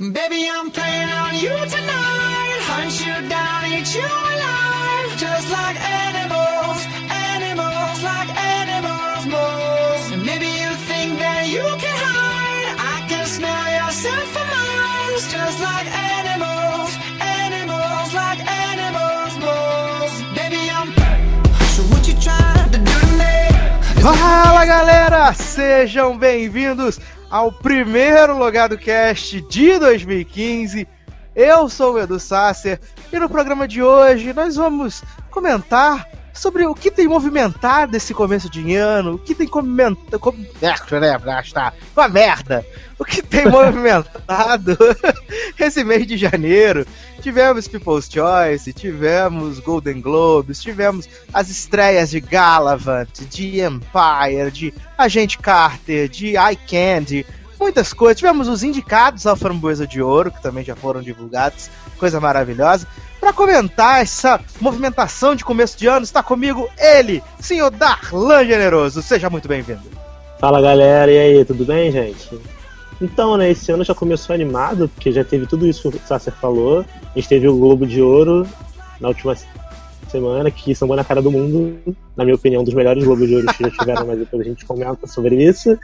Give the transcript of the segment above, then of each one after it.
Baby, I'm playing on you tonight. Hunt you down, eat you alive. Just like animals, animals, like animals, moles. Maybe you think that you can hide. I can smell yourself for miles. Just like animals, animals, like animals, moles. Baby, I'm. So what you trying to do to me? Fala galera, sejam bem-vindos ao primeiro Logado Cast de 2015. Eu sou o Edu Sasser e no programa de hoje nós vamos comentar sobre o que tem movimentado esse começo de ano, o que tem comentado. Com... Está, uma merda! O que tem movimentado esse mês de janeiro. Tivemos People's Choice, tivemos Golden Globes, tivemos as estreias de Galavant, de Empire, de Agente Carter, de Eye Candy, muitas coisas. Tivemos os indicados ao Framboesa de Ouro, que também já foram divulgados, coisa maravilhosa. Para comentar essa movimentação de começo de ano, está comigo ele, senhor Darlan Generoso. Seja muito bem-vindo. Fala galera, e aí, tudo bem, gente? Então, né, esse ano já começou animado, porque já teve tudo isso que o Sasser falou. A gente teve o Globo de Ouro na última semana, que sambou na cara do mundo. Na minha opinião, dos melhores Globos de Ouro que já tiveram, mas depois a gente comenta sobre isso.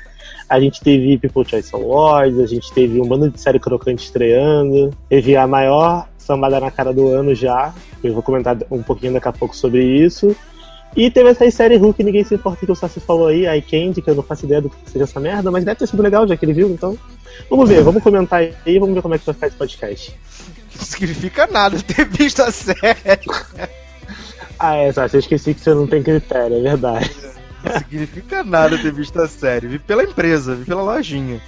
A gente teve People Choice Awards, a gente teve um bando de série crocante estreando, teve a maior sambada na cara do ano já. Eu vou comentar um pouquinho daqui a pouco sobre isso. E teve essa série Hulk ninguém se importa que o Sassi falou aí, a Candy, que eu não faço ideia do que seja essa merda, mas deve ter sido legal já que ele viu, então. Vamos ver, vamos comentar aí, vamos ver como é que vai ficar esse podcast. Não significa nada ter visto a série. Ah, é, eu esqueci que você não tem critério, é verdade. Não significa nada ter visto a série. Vi pela empresa, vi pela lojinha.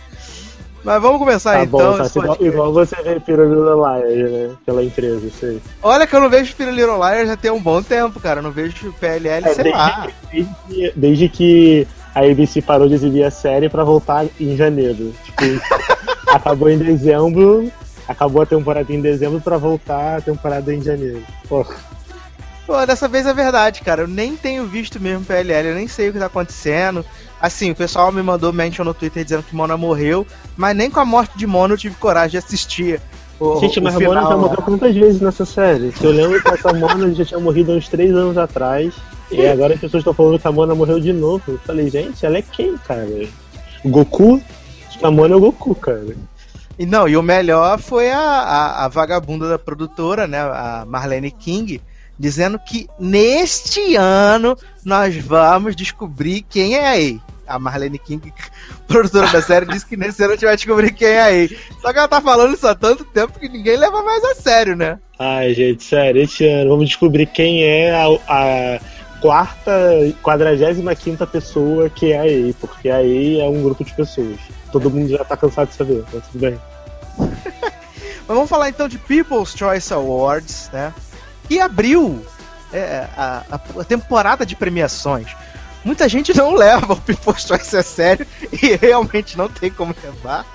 Mas vamos começar Tá então. bom, igual, igual você vê Pirulina Liar, né? Pela empresa, isso aí. Olha que eu não vejo Little Little Liars já tem um bom tempo, cara. Eu não vejo PLL, É, sei desde, lá. desde que, desde que a ABC parou de exibir a série pra voltar em janeiro. Tipo, acabou em dezembro, acabou a temporada em dezembro pra voltar a temporada em janeiro. Pô, Pô, dessa vez é verdade, cara. Eu nem tenho visto mesmo PLL, eu nem sei o que tá acontecendo. Assim, o pessoal me mandou mention no Twitter dizendo que Mona morreu, mas nem com a morte de Mona eu tive coragem de assistir. O, gente, o mas a final, Mona já morreu quantas vezes nessa série? Que eu lembro que essa Mona já tinha morrido há uns três anos atrás. E agora as pessoas estão falando que a Mona morreu de novo. Eu falei, gente, ela é quem, cara? Goku? A Mona é o Goku, cara. E não, e o melhor foi a, a, a vagabunda da produtora, né? A Marlene King, dizendo que neste ano nós vamos descobrir quem é a Ei. A Marlene King, produtora da série, disse que nesse ano a gente vai descobrir quem é a Ei. Só que ela tá falando isso há tanto tempo que ninguém leva mais a sério, né? Ai, gente, sério, esse ano vamos descobrir quem é a, a quarta, quadragésima quinta pessoa que é a EI, porque a EI é um grupo de pessoas. Todo mundo já tá cansado de saber, mas tudo bem. Mas vamos falar então de People's Choice Awards, né? Que abriu é, a, a- temporada de premiações. Muita gente não leva o People's Choice a sério e realmente não tem como levar,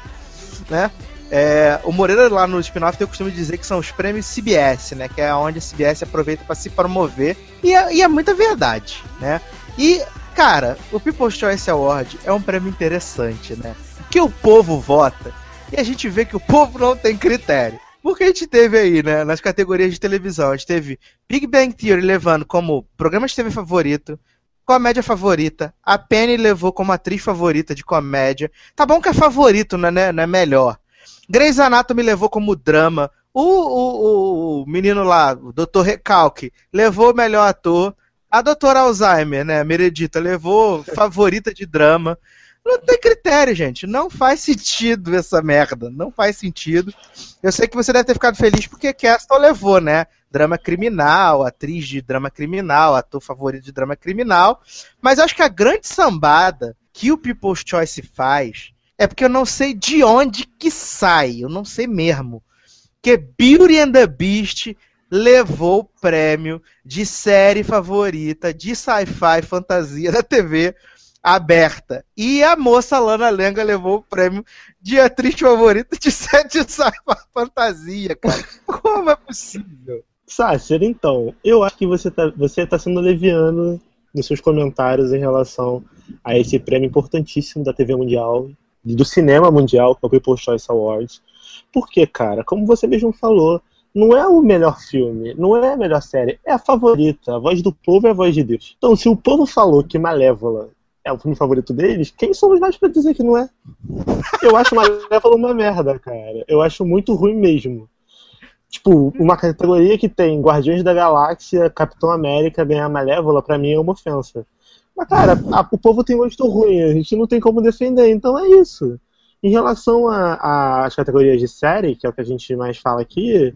né? É, o Moreira lá no spin-off tem o costume de dizer que são os prêmios CBS, né? Que é onde a CBS aproveita para se promover. E é, e é muita verdade, né? E, cara, o People's Choice Award é um prêmio interessante, né? Que o povo vota e a gente vê que o povo não tem critério. Porque a gente teve aí, né, nas categorias de televisão, a gente teve Big Bang Theory levando como programa de TV favorito, comédia favorita, a Penny levou como atriz favorita de comédia. Tá bom que é favorito, não é, não é melhor. Grey's Anatomy levou como drama. O, o, o menino lá, o Dr. Recalque, levou melhor ator. A doutora Alzheimer, né, Meredita, levou favorita de drama. Não tem critério, gente. Não faz sentido essa merda. Não faz sentido. Eu sei que você deve ter ficado feliz porque Castle levou, né? Drama criminal, atriz de drama criminal, ator favorito de drama criminal. Mas acho que a grande sambada que o People's Choice faz é porque eu não sei de onde que sai. Eu não sei mesmo. Que Beauty and the Beast levou o prêmio de série favorita de sci-fi fantasia da TV aberta. E a moça Lana Lenga levou o prêmio de atriz favorita de sete sci-fi fantasia, cara. Como é possível? Sácer, então, eu acho que você tá, você tá sendo leviano nos seus comentários em relação a esse prêmio importantíssimo da TV Mundial, do cinema mundial, que é o People's Choice Awards. Porque, cara, como você mesmo falou, não é o melhor filme, não é a melhor série, é a favorita. A voz do povo é a voz de Deus. Então, se o povo falou que Malévola é o filme favorito deles, quem somos nós pra dizer que não é? Eu acho Malévola uma merda, cara. Eu acho muito ruim mesmo. Tipo, uma categoria que tem Guardiões da Galáxia, Capitão América ganhar Malévola, pra mim é uma ofensa. Mas, cara, a, o povo tem gosto ruim, a gente não tem como defender, então é isso. Em relação às categorias de série, que é o que a gente mais fala aqui,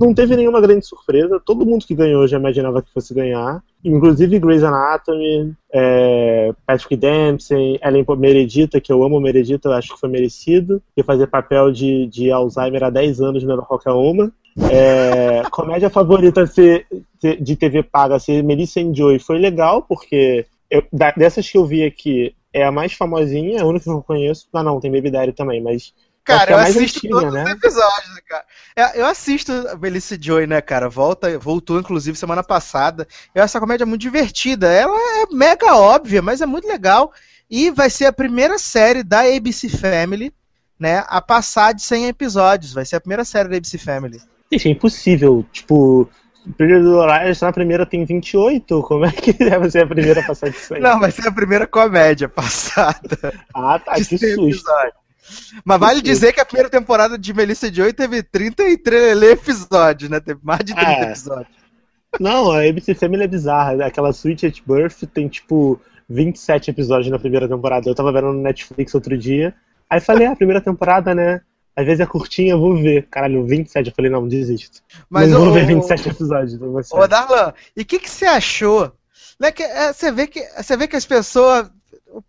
não teve nenhuma grande surpresa. Todo mundo que ganhou já imaginava que fosse ganhar. Inclusive Grey's Anatomy, é, Patrick Dempsey, Ellen Meredita, que eu amo Meredita, eu acho que foi merecido. E fazer papel de, de Alzheimer há 10 anos, melhor qualquer uma. É, comédia favorita ser, de TV paga ser Melissa Joy foi legal, porque eu, dessas que eu vi aqui, é a mais famosinha, é a única que eu conheço. Ah, não, tem Baby Daddy também, mas. Cara, é eu assisto antiga, todos né? os episódios, cara. É, eu assisto a Melissa Joy, né, cara? Volta, voltou, inclusive, semana passada. Eu acho essa comédia muito divertida. Ela é mega óbvia, mas é muito legal. E vai ser a primeira série da ABC Family, né, a passar de 100 episódios. Vai ser a primeira série da ABC Family. Isso é impossível. Tipo, Brilho do Horizon na primeira tem 28, como é que deve ser a primeira a passar de 100? Não, vai ser a primeira comédia passada. Ah, tá, que susto. Episódio. Mas vale dizer que a primeira temporada de Melissa Joy teve 33 episódios, né? Teve mais de 30 é. episódios. Não, a ABC Family é bizarra. Aquela Sweet at Birth tem, tipo, 27 episódios na primeira temporada. Eu tava vendo no Netflix outro dia. Aí falei, ah, a primeira temporada, né? Às vezes é curtinha, vou ver. Caralho, 27. Eu falei, não, desisto. Mas não o, vou ver 27 episódios. Ô, Darlan, e o que, que você achou? Né, que, é, você, vê que, você vê que as pessoas.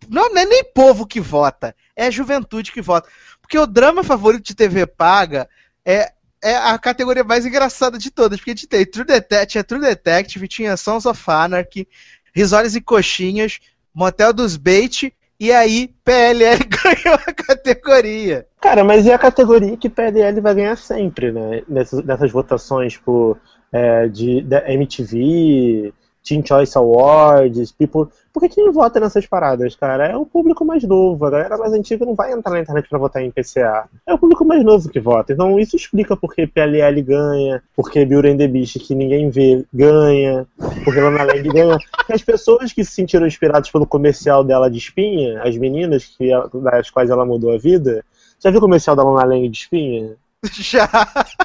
Não, não é nem povo que vota, é a juventude que vota. Porque o drama favorito de TV paga é, é a categoria mais engraçada de todas. Porque a gente tem True Detective, tinha True Detective, tinha Sons of Anarchy, Risórias e Coxinhas, Motel dos Bait e aí, PLL ganhou a categoria. Cara, mas é a categoria que PLL vai ganhar sempre, né? Nessas, nessas votações, tipo, é, de, de MTV, Teen Choice Awards, People. Por que quem vota nessas paradas, cara? É o público mais novo. A galera mais antiga não vai entrar na internet para votar em PCA. É o público mais novo que vota. Então isso explica por que PLL ganha, por que Beauty and the Beast, que ninguém vê, ganha, por que Lana Lang ganha. Porque as pessoas que se sentiram inspiradas pelo comercial dela de espinha, as meninas que, das quais ela mudou a vida, já viu o comercial da Lana Lang de espinha? Já.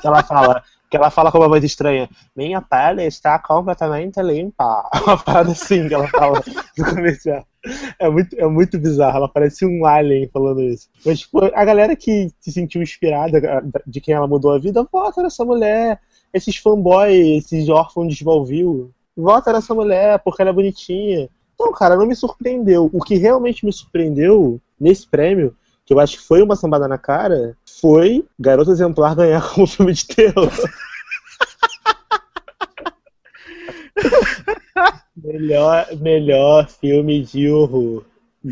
Ela fala, que ela fala com uma voz estranha. Minha pele está completamente limpa. Uma parada assim que ela fala no comercial. É muito, é muito bizarro, ela parece um alien falando isso. Mas, tipo, a galera que se sentiu inspirada de quem ela mudou a vida, vota nessa mulher. Esses fanboys, esses órfãos de Smallville, vota nessa mulher porque ela é bonitinha. Então, cara, não me surpreendeu. O que realmente me surpreendeu nesse prêmio que eu acho que foi uma sambada na cara, foi Garoto Exemplar ganhar como filme de terror. melhor, melhor filme de horror.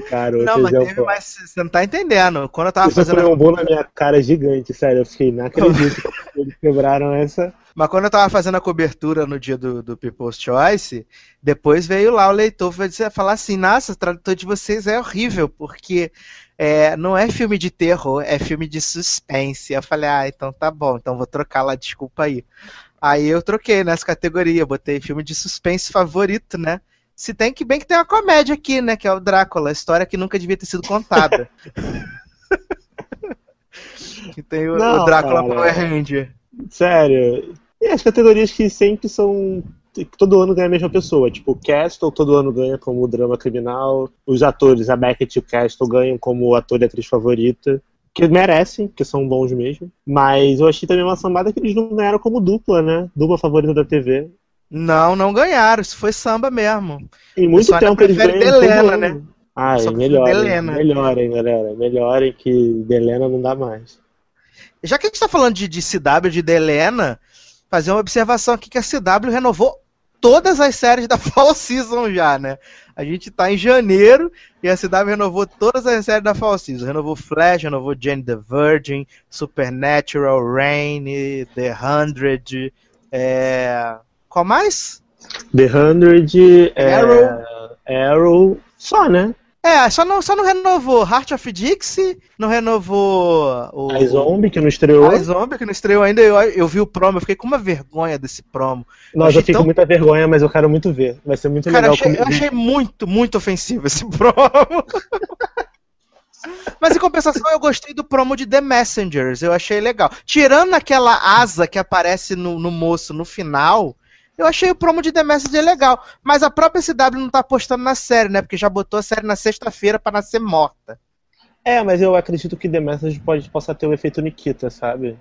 Garoto não, mas, teve, mas você não tá entendendo. Quando eu tava Isso fazendo. Foi um bom na minha cara gigante, sério. Eu fiquei, não acredito que eles quebraram essa. Mas quando eu tava fazendo a cobertura no dia do, do People's Choice, depois veio lá o leitor falar assim: Nossa, o tradutor de vocês é horrível, porque é, não é filme de terror, é filme de suspense. Eu falei, ah, então tá bom, então vou trocar lá, desculpa aí. Aí eu troquei nessa categoria, botei filme de suspense favorito, né? Se tem que bem que tem uma comédia aqui, né? Que é o Drácula, história que nunca devia ter sido contada. que tem o, não, o Drácula cara, Power Ranger. Sério. E as categorias que sempre são todo ano ganha a mesma pessoa. Tipo, o Castle todo ano ganha como drama criminal. Os atores, a Beckett e o Castle ganham como ator e atriz favorita. Que merecem, que são bons mesmo. Mas eu achei também uma sambada que eles não ganharam como dupla, né? Dupla favorita da TV. Não, não ganharam. Isso foi samba mesmo. Em muito tempo eles ganham. Delena, né? Ai, melhorem, melhorem, galera. Melhorem que Delena não dá mais. Já que a gente tá falando de, de CW, de Delena, fazer uma observação aqui que a CW renovou todas as séries da Fall Season já, né? A gente tá em janeiro e a CW renovou todas as séries da Fall Season. Renovou Flash, renovou Jane the Virgin, Supernatural, Rain, The Hundred, é... qual mais? The Hundred, é, Arrow. Arrow, só, né? É, só não, só não renovou Heart of Dixie, não renovou o. A Zombie, que não estreou. A Zombie, que não estreou ainda. Eu, eu vi o promo, eu fiquei com uma vergonha desse promo. Nossa, achei eu fiquei tão- com muita vergonha, mas eu quero muito ver. Vai ser muito Cara, eu legal. achei, eu como- achei muito, muito ofensivo esse promo. Mas em compensação, eu gostei do promo de The Messengers. Eu achei legal. Tirando aquela asa que aparece no, no moço no final, eu achei o promo de The Messenger legal. Mas a própria CW não tá apostando na série, né? Porque já botou a série na sexta-feira pra nascer morta. É, mas eu acredito que The Message pode, possa ter o efeito Nikita, sabe?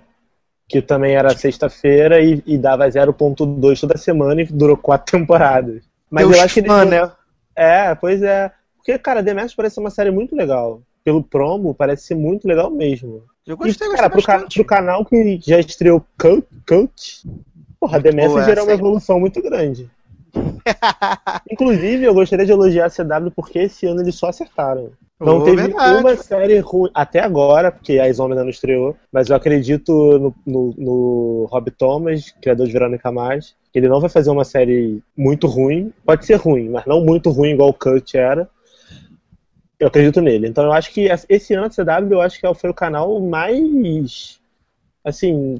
Que também era sexta-feira e, e dava 0.2 toda semana e durou quatro temporadas. Mas Deus eu acho que fã, né? É, pois é. Porque, cara, The Message parece ser uma série muito legal. Pelo promo, parece ser muito legal mesmo. Eu E, gostei, cara, pro, gostei ca- bastante. pro canal que já estreou Coach, Coach porra, boa Messenger é uma essa, hein? evolução muito grande. Inclusive, eu gostaria de elogiar a CW porque esse ano eles só acertaram. Não Oh, teve verdade. uma série ruim até agora, porque a Zombie ainda não estreou, mas eu acredito no, no, no Rob Thomas, criador de Verônica Mars, que ele não vai fazer uma série muito ruim. Pode ser ruim, mas não muito ruim igual o Cut era. Eu acredito nele. Então eu acho que esse ano a CW eu acho que foi o canal mais assim,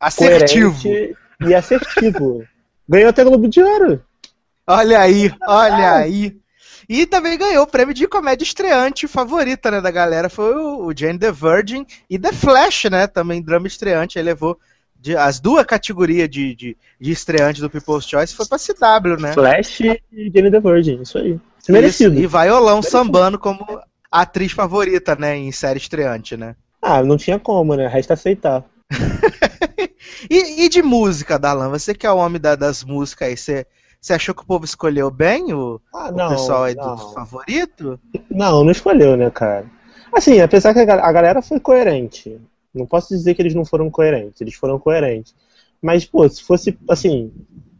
Assertivo. coerente e assertivo. Ganhou até Globo de Ouro. Olha aí, olha aí. E também ganhou o prêmio de comédia estreante favorita, né, da galera. Foi o, Jane the Virgin e The Flash, né? Também drama estreante. Aí levou de- as duas categorias de, de, de estreante do People's Choice foi pra CW, né? Flash e Jenny the Virgin, isso aí. Merecido. Isso, e Violão sambando como atriz favorita, né, em série estreante, né? Ah, não tinha como, né? Resta aceitar. E, e de música, Dalan, você que é o homem da- das músicas aí, você, você achou que o povo escolheu bem o, Ah, o pessoal aí do não. favorito? Não, não escolheu, né, cara? Assim, apesar que a galera foi coerente. Não posso dizer que eles não foram coerentes, eles foram coerentes. Mas, pô, se fosse, assim,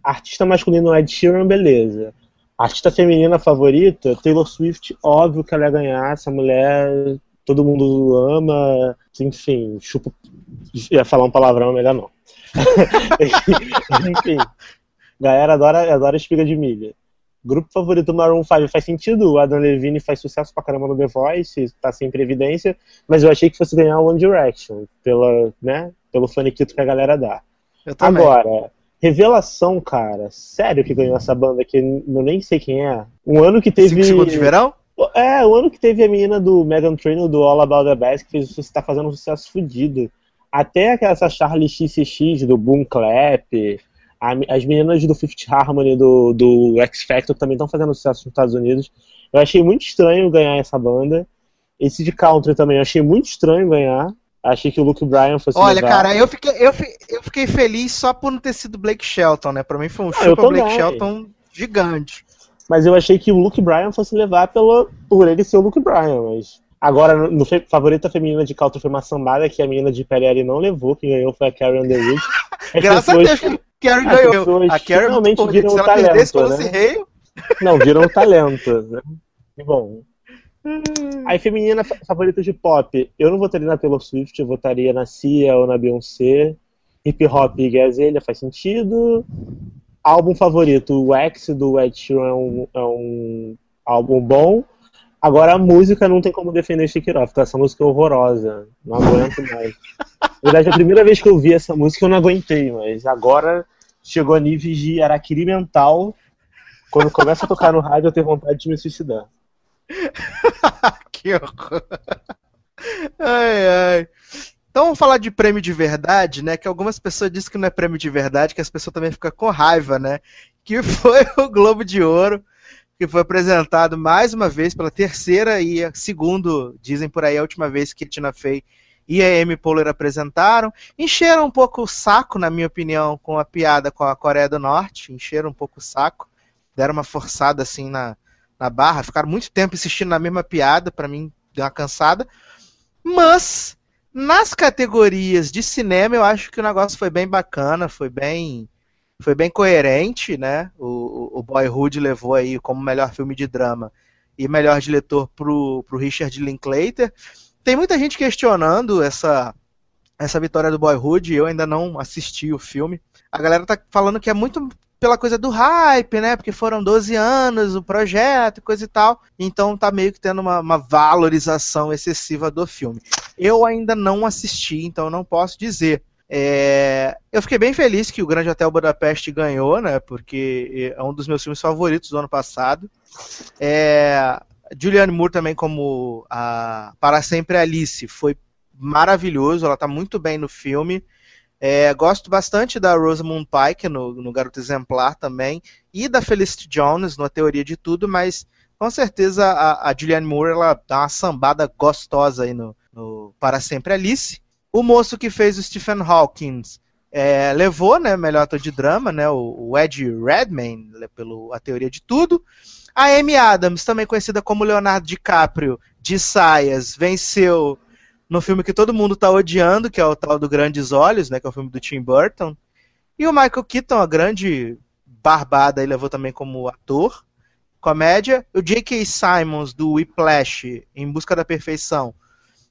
artista masculino Ed Sheeran, beleza. Artista feminina favorita, Taylor Swift, óbvio que ela ia ganhar, essa mulher todo mundo ama, enfim, chupa. Ia falar um palavrão, melhor não. enfim, galera adora, adora espiga de milha. Grupo favorito do Maroon 5 faz sentido, o Adam Levine faz sucesso pra caramba no The Voice, tá sempre em evidência, mas eu achei que fosse ganhar One Direction, pela, né, pelo faniquito que a galera dá. Agora, revelação, cara, sério que ganhou essa banda que eu nem sei quem é. Um ano que teve. Cinco segundos de verão? É, o ano que teve a menina do Megan Trainor do All About the Bass, que fez, tá fazendo um sucesso fudido. Até aquela essa Charlie XCX do Boom Clap, as meninas do Fifth Harmony do, do X Factor também estão fazendo sucesso nos Estados Unidos. Eu achei muito estranho ganhar essa banda. Esse de country também eu achei muito estranho ganhar. Achei que o Luke Bryan fosse Olha, levar. cara, eu fiquei, eu, eu fiquei feliz só por não ter sido Blake Shelton, né? Pra mim foi um Ah, eu chupa Blake. Shelton gigante. Mas eu achei que o Luke Bryan fosse levar pelo, por ele ser o Luke Bryan, mas. Agora, no, fe- favorita feminina de country foi uma sambada que a menina de Perry não levou, quem ganhou foi a Carrie Underwood. As Graças pessoas- a Deus que a Carrie ganhou. A Carrie é finalmente boa, viram perdesse talento, né? Rei, Não, viram um talento. Né? E bom. Aí, feminina fa- favorita de pop, eu não votaria na Taylor Swift, eu votaria na Cia ou na Beyoncé. Hip Hop e Gazelha faz sentido. Álbum favorito, o X do Ed Sheeran é um, é um álbum bom. Agora a música não tem como defender It Off, tá? essa música é horrorosa. Não aguento mais. Na verdade, a primeira vez que eu vi essa música eu não aguentei, mas agora chegou a níveis de araquiri mental. Quando começa a tocar no rádio, eu tenho vontade de me suicidar. que horror. Ai, ai. Então vamos falar de prêmio de verdade, né? Que algumas pessoas dizem que não é prêmio de verdade, que as pessoas também ficam com raiva, né? Que foi o Globo de Ouro, que foi apresentado mais uma vez pela terceira e a segundo, dizem por aí, a última vez que Tina Fey e a Amy Poehler apresentaram. Encheram um pouco o saco, na minha opinião, com a piada com a Coreia do Norte. Encheram um pouco o saco. Deram uma forçada assim na, na barra. Ficaram muito tempo insistindo na mesma piada. Pra mim, deu uma cansada. Mas, nas categorias de cinema, eu acho que o negócio foi bem bacana. Foi bem, foi bem coerente, né? O, o, Boyhood levou aí como melhor filme de drama e melhor diretor pro, pro Richard Linklater. Tem muita gente questionando essa, essa vitória do Boyhood. Eu ainda não assisti o filme. A galera tá falando que é muito pela coisa do hype, né? Porque foram 12 anos o projeto e coisa e tal. Então tá meio que tendo uma, uma valorização excessiva do filme. Eu ainda não assisti, então não posso dizer. É, eu fiquei bem feliz que o Grande Hotel Budapeste ganhou, né? Porque é um dos meus filmes favoritos do ano passado. É, Julianne Moore também como a Para Sempre Alice foi maravilhoso, ela tá muito bem no filme. É, gosto bastante da Rosamund Pike no, no Garoto Exemplar também, e da Felicity Jones no A Teoria de Tudo, mas com certeza a, a Julianne Moore ela dá uma sambada gostosa aí no, no Para Sempre Alice. O moço que fez o Stephen Hawking é, levou, né, melhor ator de drama, né, o, o Ed Redmayne, pelo A Teoria de Tudo. A Amy Adams, também conhecida como Leonardo DiCaprio, de saias, venceu no filme que todo mundo tá odiando, que é o tal do Grandes Olhos, né, que é o filme do Tim Burton. E o Michael Keaton, a grande barbada, ele levou também como ator. Comédia. O J.K. Simons, do Whiplash, Em Busca da Perfeição,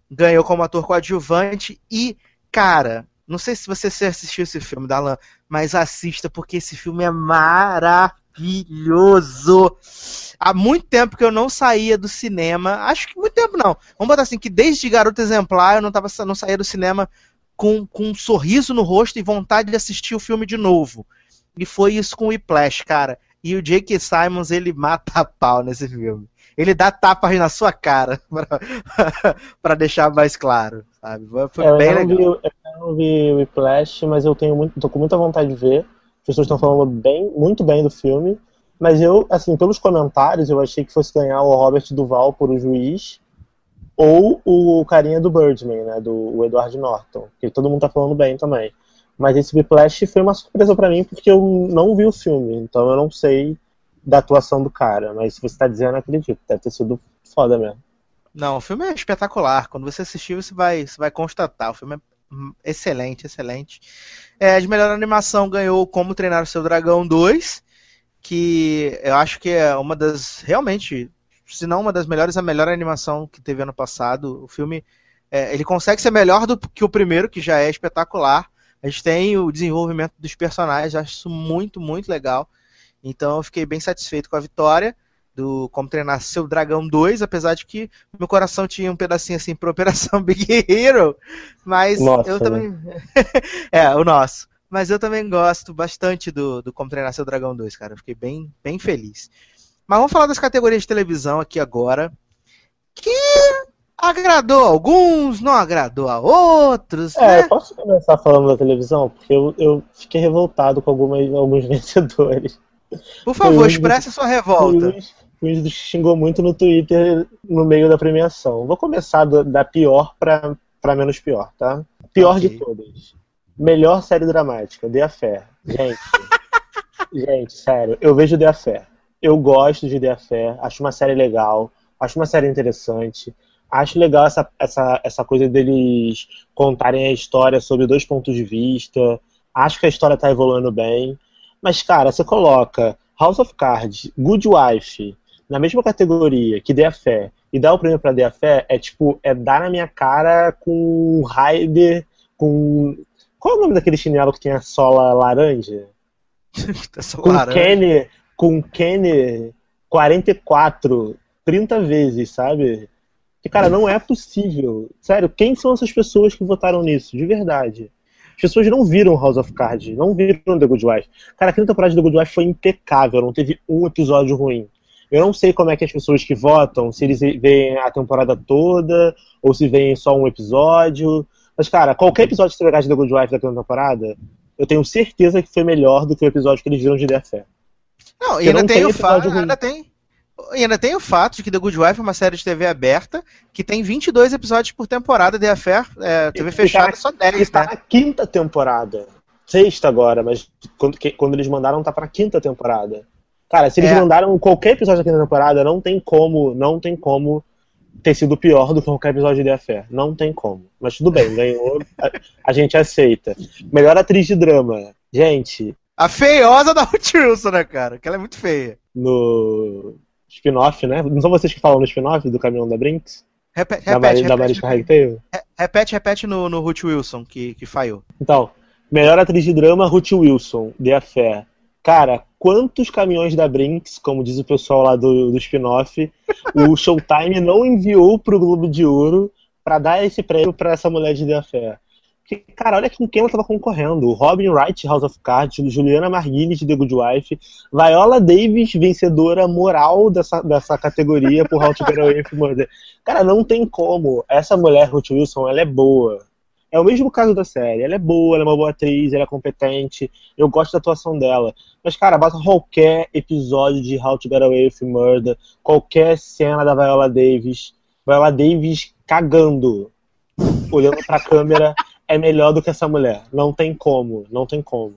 ganhou como ator coadjuvante. E, cara, não sei se você assistiu esse filme, Dalan, mas assista, porque esse filme é maravilhoso. Há muito tempo que eu não saía do cinema. Acho que muito tempo não. Vamos botar assim, que desde Garoto Exemplar eu não, tava, não saía do cinema com, com um sorriso no rosto e vontade de assistir o filme de novo. E foi isso com o Whiplash, cara. E o Jake Simons, ele mata a pau nesse filme. Ele dá tapas na sua cara, para deixar mais claro, sabe? Foi é, bem eu legal. Vi, eu não vi o Whiplash, mas eu tenho muito, tô com muita vontade de ver pessoas estão falando bem, muito bem do filme, mas eu, assim, pelos comentários, eu achei que fosse ganhar o Robert Duval por o juiz ou o carinha do Birdman, né, do Edward Norton, que todo mundo tá falando bem também. Mas esse Whiplash foi uma surpresa para mim porque eu não vi o filme, então eu não sei da atuação do cara, mas se você tá dizendo, eu acredito, deve ter sido foda mesmo. Não, o filme é espetacular. Quando você assistir, você vai, você vai constatar. O filme é excelente, excelente. É, de melhor animação ganhou Como Treinar o Seu Dragão 2, que eu acho que é uma das, realmente, se não uma das melhores, a melhor animação que teve ano passado. O filme, é, ele consegue ser melhor do que o primeiro, que já é espetacular. A gente tem o desenvolvimento dos personagens, acho isso muito, muito legal. Então eu fiquei bem satisfeito com a vitória do Como Treinar Seu Dragão 2, apesar de que meu coração tinha um pedacinho assim pra Operação Big Hero, mas Nossa, eu né? também. é, o nosso. Mas eu também gosto bastante do, do Como Treinar Seu Dragão 2, cara. Eu fiquei bem, bem feliz. Mas vamos falar das categorias de televisão aqui agora. Que agradou a alguns, não agradou a outros. É, né? posso começar falando da televisão? Porque eu, eu fiquei revoltado com algumas, alguns vencedores. Por favor, um expresse a sua revolta. O Luiz xingou muito no Twitter no meio da premiação. Vou começar do- da pior pra, pra menos pior, tá? Pior Ok. de todas. Melhor série dramática, The Affair. Gente, gente, sério, eu vejo The Affair. Eu gosto de The Affair, acho uma série legal, acho uma série interessante. Acho legal essa, essa, essa coisa deles contarem a história sobre dois pontos de vista. Acho que a história tá evoluindo bem. Mas, cara, você coloca House of Cards, Good Wife, na mesma categoria que The Affair, e dá o prêmio pra The Affair, é tipo, é dar na minha cara com Raider, com. Qual é o nome daquele chinelo que tem a sola laranja? Essa Com laranja. Kenny, com Kenny 44, 30 vezes, sabe? Que, cara, não é possível. Sério, quem são essas pessoas que votaram nisso? De verdade. As pessoas não viram House of Cards, não viram The Good Wife. Cara, a quinta temporada de The Good Wife foi impecável, não teve um episódio ruim. Eu não sei como é que as pessoas que votam, se eles veem a temporada toda, ou se veem só um episódio. Mas, cara, qualquer episódio que você pegar de The Good Wife da quinta temporada, eu tenho certeza que foi melhor do que o episódio que eles viram de The Affair. Não, e ainda não tem, tem o fato, ainda tem, e ainda tem o fato de que The Good Wife é uma série de TV aberta que tem 22 episódios por temporada, The Affair, é, TV E fechada tá- só E 10, tá né? na quinta temporada. Sexta agora, mas quando, que- quando eles mandaram tá pra quinta temporada. Cara, se eles É. mandaram qualquer episódio da quinta temporada, não tem como, não tem como ter sido pior do que qualquer episódio de The Affair. Não tem como. Mas tudo bem, ganhou, a, a gente aceita. Melhor atriz de drama. Gente, A feiosa da Ruth Wilson, né, cara? Que ela é muito feia. no spin-off, né? Não são vocês que falam no spin-off do Caminhão da Brinks? Repete, Da, repete, da repete, repete, repete no, no Ruth Wilson, que, que falhou. Então, melhor atriz de drama, Ruth Wilson, The Affair. Cara, quantos caminhões da Brinks, como diz o pessoal lá do, do spin-off, o Showtime não enviou pro Globo de Ouro para dar esse prêmio para essa mulher de The Affair? Porque, cara, olha com quem ela tava concorrendo. Robin Wright, House of Cards, Juliana Marguilli, de The Good Wife, Viola Davis, vencedora moral dessa, dessa categoria por How to Get Away with Murder. Cara, não tem como. Essa mulher, Ruth Wilson, ela é boa. É o mesmo caso da série. Ela é boa, ela é uma boa atriz, ela é competente. Eu gosto da atuação dela. Mas, cara, basta qualquer episódio de How to Get Away with Murder, qualquer cena da Viola Davis. Viola Davis cagando, olhando pra câmera é melhor do que essa mulher. Não tem como, não tem como.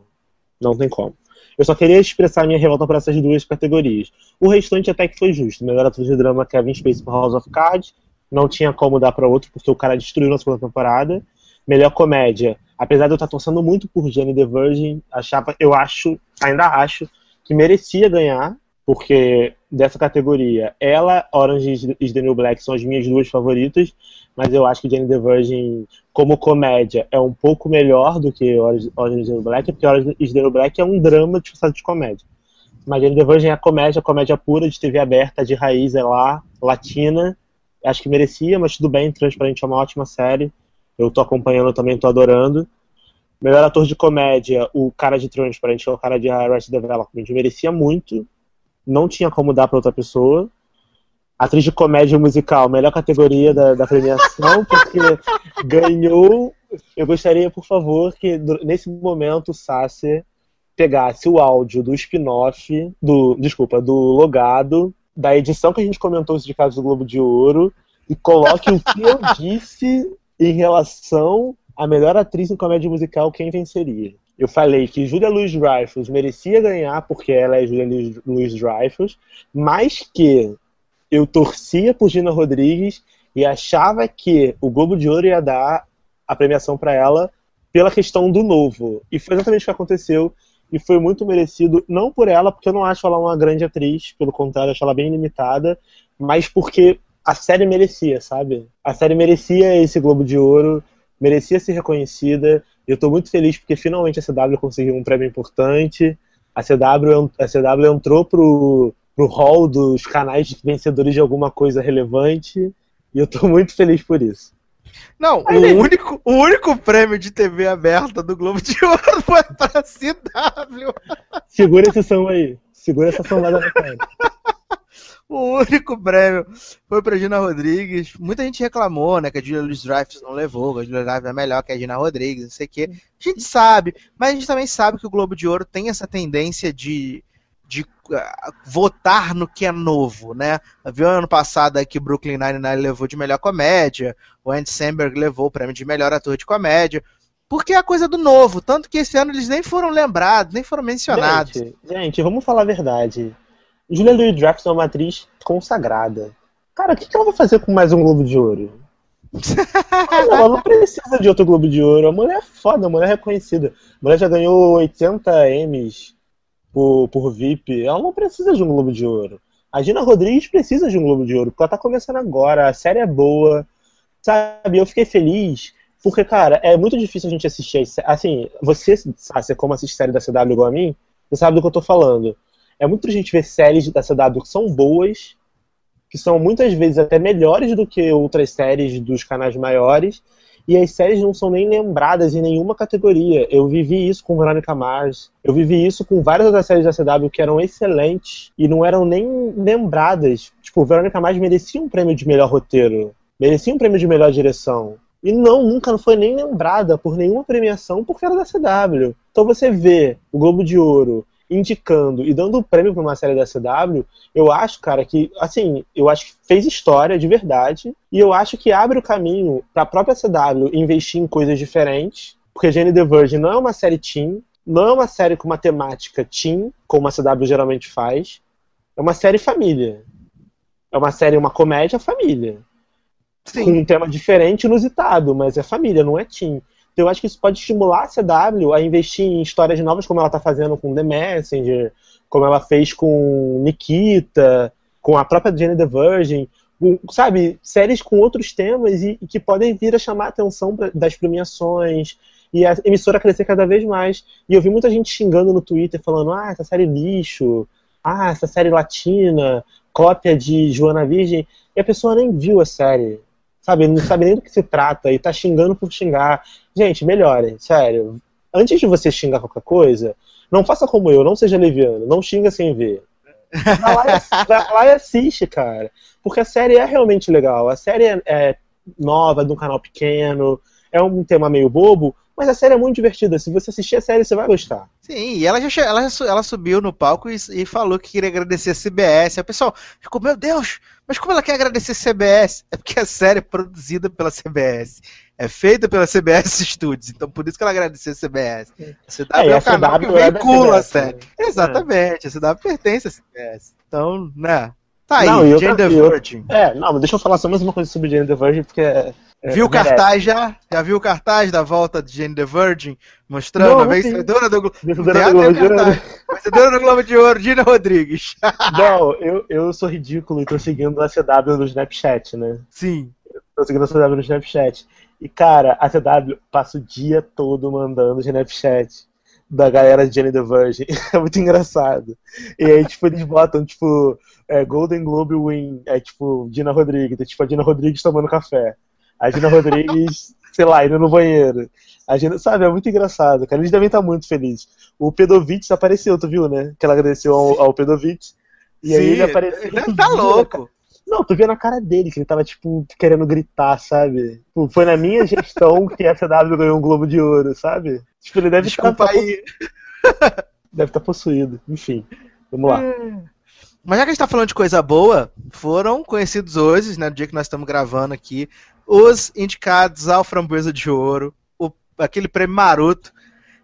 Não tem como. Eu só queria expressar minha revolta para essas duas categorias. O restante até que foi justo. Melhor ator de drama Kevin Spacey por House of Cards. Não tinha como dar para outro, porque o cara destruiu na segunda temporada. Melhor comédia. Apesar de eu estar torcendo muito por Jenny the Virgin, achava, eu acho, ainda acho, que merecia ganhar, porque dessa categoria, ela, Orange is the New Black são as minhas duas favoritas, mas eu acho que Jane the Virgin, como comédia, é um pouco melhor do que Orange, is the New Black, porque Orange is the New Black é um drama disfarçado de comédia. Mas Jane the Virgin é comédia, comédia pura, de TV aberta, de raiz, é lá, latina. Acho que merecia, mas tudo bem, Transparente é uma ótima série. Eu tô acompanhando também, tô adorando. Melhor ator de comédia, o cara de Transparente, é o cara de Arrested Development, merecia muito não tinha como dar para outra pessoa. Atriz de comédia musical, melhor categoria da, da premiação, porque ganhou. Eu gostaria, por favor, que nesse momento o Sasser pegasse o áudio do spin-off, do, desculpa, do logado, da edição que a gente comentou de casos do Globo de Ouro, e coloque o que eu disse em relação à melhor atriz em comédia musical, quem venceria eu falei que Julia Louis Dreyfus merecia ganhar porque ela é Julia Louis Dreyfus, mas que eu torcia por Gina Rodrigues e achava que o Globo de Ouro ia dar a premiação para ela pela questão do novo. E foi exatamente o que aconteceu e foi muito merecido, não por ela, porque eu não acho ela uma grande atriz, pelo contrário, acho ela bem limitada, mas porque a série merecia, sabe? A série merecia esse Globo de Ouro, merecia ser reconhecida eu estou muito feliz porque finalmente a CW conseguiu um prêmio importante. A CW, a CW entrou pro, pro hall dos canais vencedores de alguma coisa relevante. E eu estou muito feliz por isso. Não, o único, o único prêmio de TV aberta do Globo de Ouro foi pra CW. Segura esse som aí. Segura essa som lá da frente. O único prêmio foi pra Gina Rodrigues. Muita gente reclamou, né, que a Julia Louis Dreyfus não levou, que a Julia Dreyfus é melhor que a Gina Rodrigues, não sei o quê. A gente sabe, mas a gente também sabe que o Globo de Ouro tem essa tendência de, de uh, votar no que é novo, né? Viu ano passado que o Brooklyn Nine-Nine levou de melhor comédia, o Andy Samberg levou o prêmio de melhor ator de comédia, porque é a coisa do novo, tanto que esse ano eles nem foram lembrados, nem foram mencionados. Gente, gente vamos falar a verdade. Julia Louis Dreyfus é uma atriz consagrada. Cara, o que, ela vai fazer com mais um Globo de Ouro? ela não precisa de outro Globo de Ouro. A mulher é foda, a mulher é reconhecida. A mulher já ganhou 80 M's por, por VIP. Ela não precisa de um Globo de Ouro. A Gina Rodrigues precisa de um Globo de Ouro, porque ela tá começando agora. A série é boa. Sabe, eu fiquei feliz. Porque, cara, é muito difícil a gente assistir. Assim, você, sabe, como assiste série da CW igual a mim, você sabe do que eu tô falando. É muito gente ver séries da CW que são boas, que são muitas vezes até melhores do que outras séries dos canais maiores, e as séries não são nem lembradas em nenhuma categoria. Eu vivi isso com Veronica Mars, eu vivi isso com várias outras séries da CW que eram excelentes e não eram nem lembradas. Tipo, Veronica Mars merecia um prêmio de melhor roteiro, merecia um prêmio de melhor direção. E não, nunca não foi nem lembrada por nenhuma premiação porque era da CW. Então você vê o Globo de Ouro, indicando e dando o prêmio para uma série da CW, eu acho, cara, que, assim, eu acho que fez história de verdade, e eu acho que abre o caminho para a própria CW investir em coisas diferentes, porque Jane the Virgin não é uma série teen, não é uma série com uma temática teen, como a CW geralmente faz, é uma série família. É uma série, uma comédia família. Sim. Com um tema diferente, inusitado, mas é família, não é teen. Então eu acho que isso pode estimular a CW a investir em histórias novas, como ela está fazendo com The Messenger, como ela fez com Nikita, com a própria Jane the Virgin, com, sabe, séries com outros temas e, e, que podem vir a chamar a atenção pra, das premiações. e a emissora crescer cada vez mais. E eu vi muita gente xingando no Twitter, falando: ah, essa série lixo, ah, essa série latina, cópia de Joana Virgem. E a pessoa nem viu a série, sabe? Não sabe nem do que se trata e tá xingando por xingar. Gente, melhore, sério. Antes de você xingar qualquer coisa, não faça como eu, não seja leviano, não xinga sem ver. Vai lá, e, vai lá e assiste, cara. Porque a série é realmente legal. A série é, é nova, de um canal pequeno, é um tema meio bobo, mas a série é muito divertida. Se você assistir a série, você vai gostar. Sim, e ela já ela, ela subiu no palco e, e, falou que queria agradecer a CBS. Aí o pessoal ficou, meu Deus, mas como ela quer agradecer a CBS? É porque a série é produzida pela CBS. É feita pela CBS Studios, então por isso que ela agradeceu a CBS. A CW é, é o canal que é veicula a série. Né? Exatamente, a CW pertence à CBS. Então, né, Tá aí, não, Jane the Virgin. É, não, mas deixa eu falar só mais uma coisa sobre Jane the Virgin, porque é, é, viu o cartaz já? Já viu o cartaz da volta de Jane the Virgin? Mostrando não, a vencedora do, vencedora do Globo de Ouro. Vencedora do Globo de Ouro, Gina Rodrigues. não, eu, eu sou ridículo e tô seguindo a CW no Snapchat, né? Sim. Tô seguindo a CW no Snapchat. E, cara, a CW passa o dia todo mandando Snapchat da galera de Jane the Virgin. É muito engraçado. E aí, tipo, eles botam, tipo, é, Golden Globe win, é tipo, Dina Rodrigues, é, tipo, a Dina Rodrigues tomando café. A Dina Rodrigues, sei lá, indo no banheiro. A Gina, sabe, é muito engraçado, cara. Eles devem estar muito felizes. O Pedovitz apareceu, tu viu, né? Que ela agradeceu ao, ao Pedovitz. E Sim, aí ele apareceu. Ele tá louco. Não, tu via na cara dele que ele tava, tipo, querendo gritar, sabe? Tipo, foi na minha gestão que a CW ganhou um Globo de Ouro, sabe? Tipo, ele deve Desculpa estar. aí. Deve estar possuído. Enfim, vamos lá. Mas já que a gente tá falando de coisa boa, foram conhecidos hoje, né, no dia que nós estamos gravando aqui, os indicados ao Framboesa de Ouro, o, aquele prêmio maroto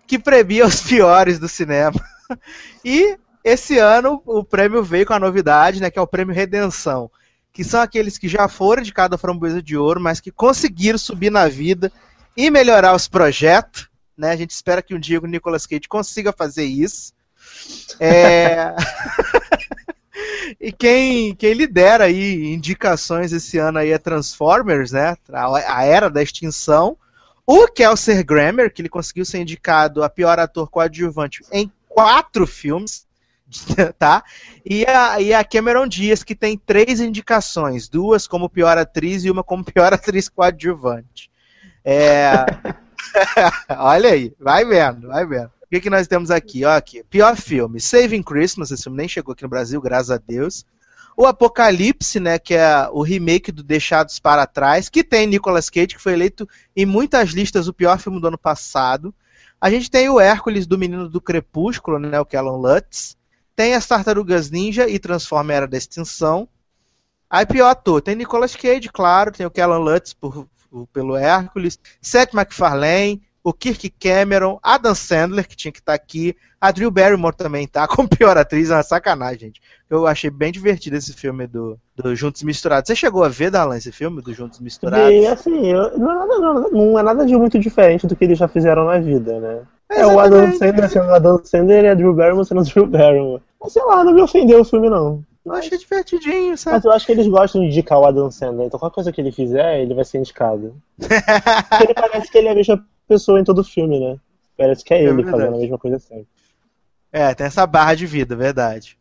que premia os piores do cinema. E esse ano o prêmio veio com a novidade, né, que é o prêmio Redenção, que são aqueles que já foram indicados ao Framboesa de Ouro, mas que conseguiram subir na vida e melhorar os projetos. Né? A gente espera que um dia o Nicolas Cage consiga fazer isso. É... e quem, quem lidera aí indicações esse ano aí é Transformers, né? A, a era da extinção. O Kelsey Grammer, que ele conseguiu ser indicado a pior ator coadjuvante em quatro filmes, tá? E a, e a Cameron Diaz, que tem três indicações, duas como pior atriz e uma como pior atriz coadjuvante. É... Olha aí, vai vendo, vai vendo. O que, que nós temos aqui? Ó, aqui? Pior filme: Saving Christmas. Esse filme nem chegou aqui no Brasil, graças a Deus. O Apocalipse, né, que é o remake do Deixados para Trás, que tem Nicolas Cage, que foi eleito em muitas listas o pior filme do ano passado. A gente tem o Hércules do Menino do Crepúsculo, né, o Kellen Lutz. Tem as Tartarugas Ninja e Transforma Era da Extinção. Aí pior ator, tem Nicolas Cage, claro, tem o Kellen Lutz por, por, pelo Hércules, Seth MacFarlane, o Kirk Cameron, Adam Sandler, que tinha que estar tá aqui, a Drew Barrymore também tá, como pior atriz, é uma sacanagem, gente. Eu achei bem divertido esse filme do, do Juntos Misturados. Você chegou a ver, Dalan, esse filme do Juntos Misturados? E, assim, eu, não, é nada, não, não, é nada de muito diferente do que eles já fizeram na vida, né? É, é o Adam Sandler sendo o Adam Sandler e a Drew Barrymore sendo a Drew Barrymore. Mas sei lá, não me ofendeu o filme, não. Eu achei divertidinho, sabe? Mas eu acho que eles gostam de indicar o Adam Sandler, então qualquer coisa que ele fizer, ele vai ser indicado. ele parece que ele é a mesma pessoa em todo o filme, né? Parece que é, é ele verdade. fazendo a mesma coisa sempre. É, tem essa barra de vida, verdade.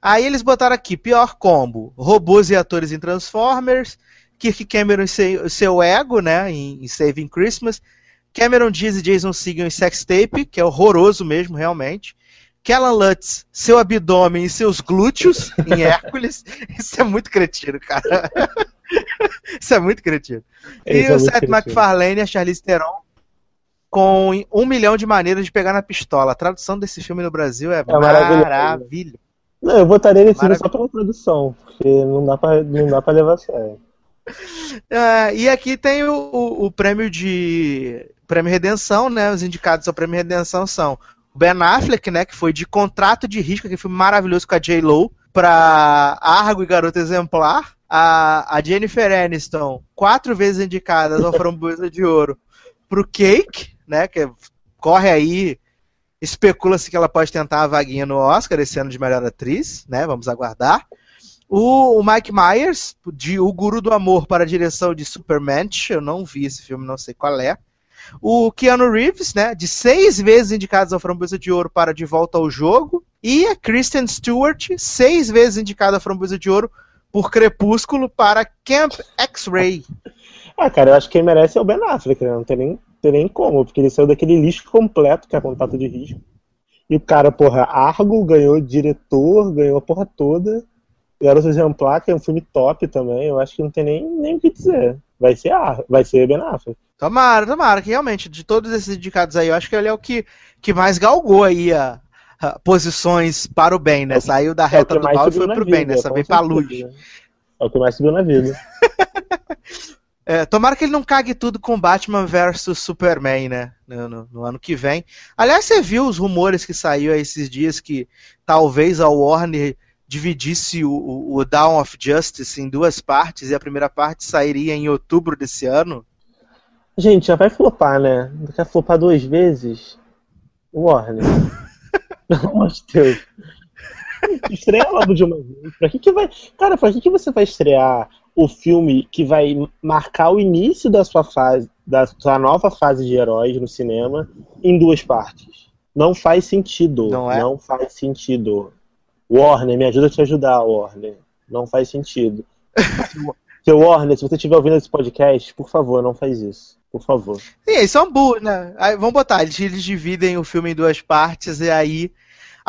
Aí eles botaram aqui, pior combo, robôs e atores em Transformers, Kirk Cameron e seu, seu ego, né, em, em, Saving Christmas, Cameron Diaz e Jason Segel em Sex Tape, que é horroroso mesmo, realmente, Kellen Lutz, seu abdômen e seus glúteos em Hércules, isso é muito cretino, cara. isso é muito cretino. e é o Seth. MacFarlane e a Charlize Theron com um milhão de maneiras de pegar na pistola. A tradução desse filme no Brasil é, é maravilhosa. Não, eu botaria ele filme só pela tradução, porque não dá pra, não dá pra levar a sério. Uh, e aqui tem o, o, o, prêmio de prêmio Redenção, né? Os indicados ao prêmio Redenção são o Ben Affleck, né? Que foi de Contrato de Risco, que foi maravilhoso com a J Lo, para Argo e Garota Exemplar. A, a Jennifer Aniston, quatro vezes indicada ao Framboesa de Ouro, pro Cake, né? Que corre aí, especula-se que ela pode tentar a vaguinha no Oscar esse ano de melhor atriz, né? Vamos aguardar. O, o Mike Myers, de O Guru do Amor para a direção de Superman, eu não vi esse filme, não sei qual é. o Keanu Reeves, né, de seis vezes indicados ao Framboesa de Ouro para De Volta ao Jogo, e a Kristen Stewart, seis vezes indicada ao Framboesa de Ouro por Crepúsculo para Camp X-Ray. Ah, cara, eu acho que quem merece é o Ben Affleck, né? Não tem nem, tem nem como, porque ele saiu daquele lixo completo que é contato de risco. E o cara, porra, Argo ganhou diretor, ganhou a porra toda. Garoto Exemplar, que é um filme top também, eu acho que não tem nem, nem o que dizer. Vai ser, a, vai ser Ben Affleck. Tomara, tomara, que realmente, de todos esses indicados aí, eu acho que ele é o que, que mais galgou aí a, a posições para o bem, né? É Saiu da é reta que do mal e foi pro vida, bem, com veio pra luz. né? É o que mais subiu na vida. É, tomara que ele não cague tudo com Batman vs Superman, né? No, no- no ano que vem. Aliás, você viu os rumores que saiu aí esses dias que talvez a Warner dividisse o, o, o Dawn of Justice em duas partes e a primeira parte sairia em outubro desse ano? Gente, já vai flopar, né? Quer flopar duas vezes? Warner. Pelo amor de Deus. Estreia logo de uma vez. Pra que que vai... Cara, pra que que você vai estrear o filme que vai marcar o início da sua fase, da sua nova fase de heróis no cinema, em duas partes? Não faz sentido. Não é? Não faz sentido. Warner, me ajuda a te ajudar, Warner. Não faz sentido. Seu Warner, se você estiver ouvindo esse podcast, por favor, não faz isso. Por favor. Sim, eles são burros, né? Aí, vamos botar, eles, eles dividem o filme em duas partes e aí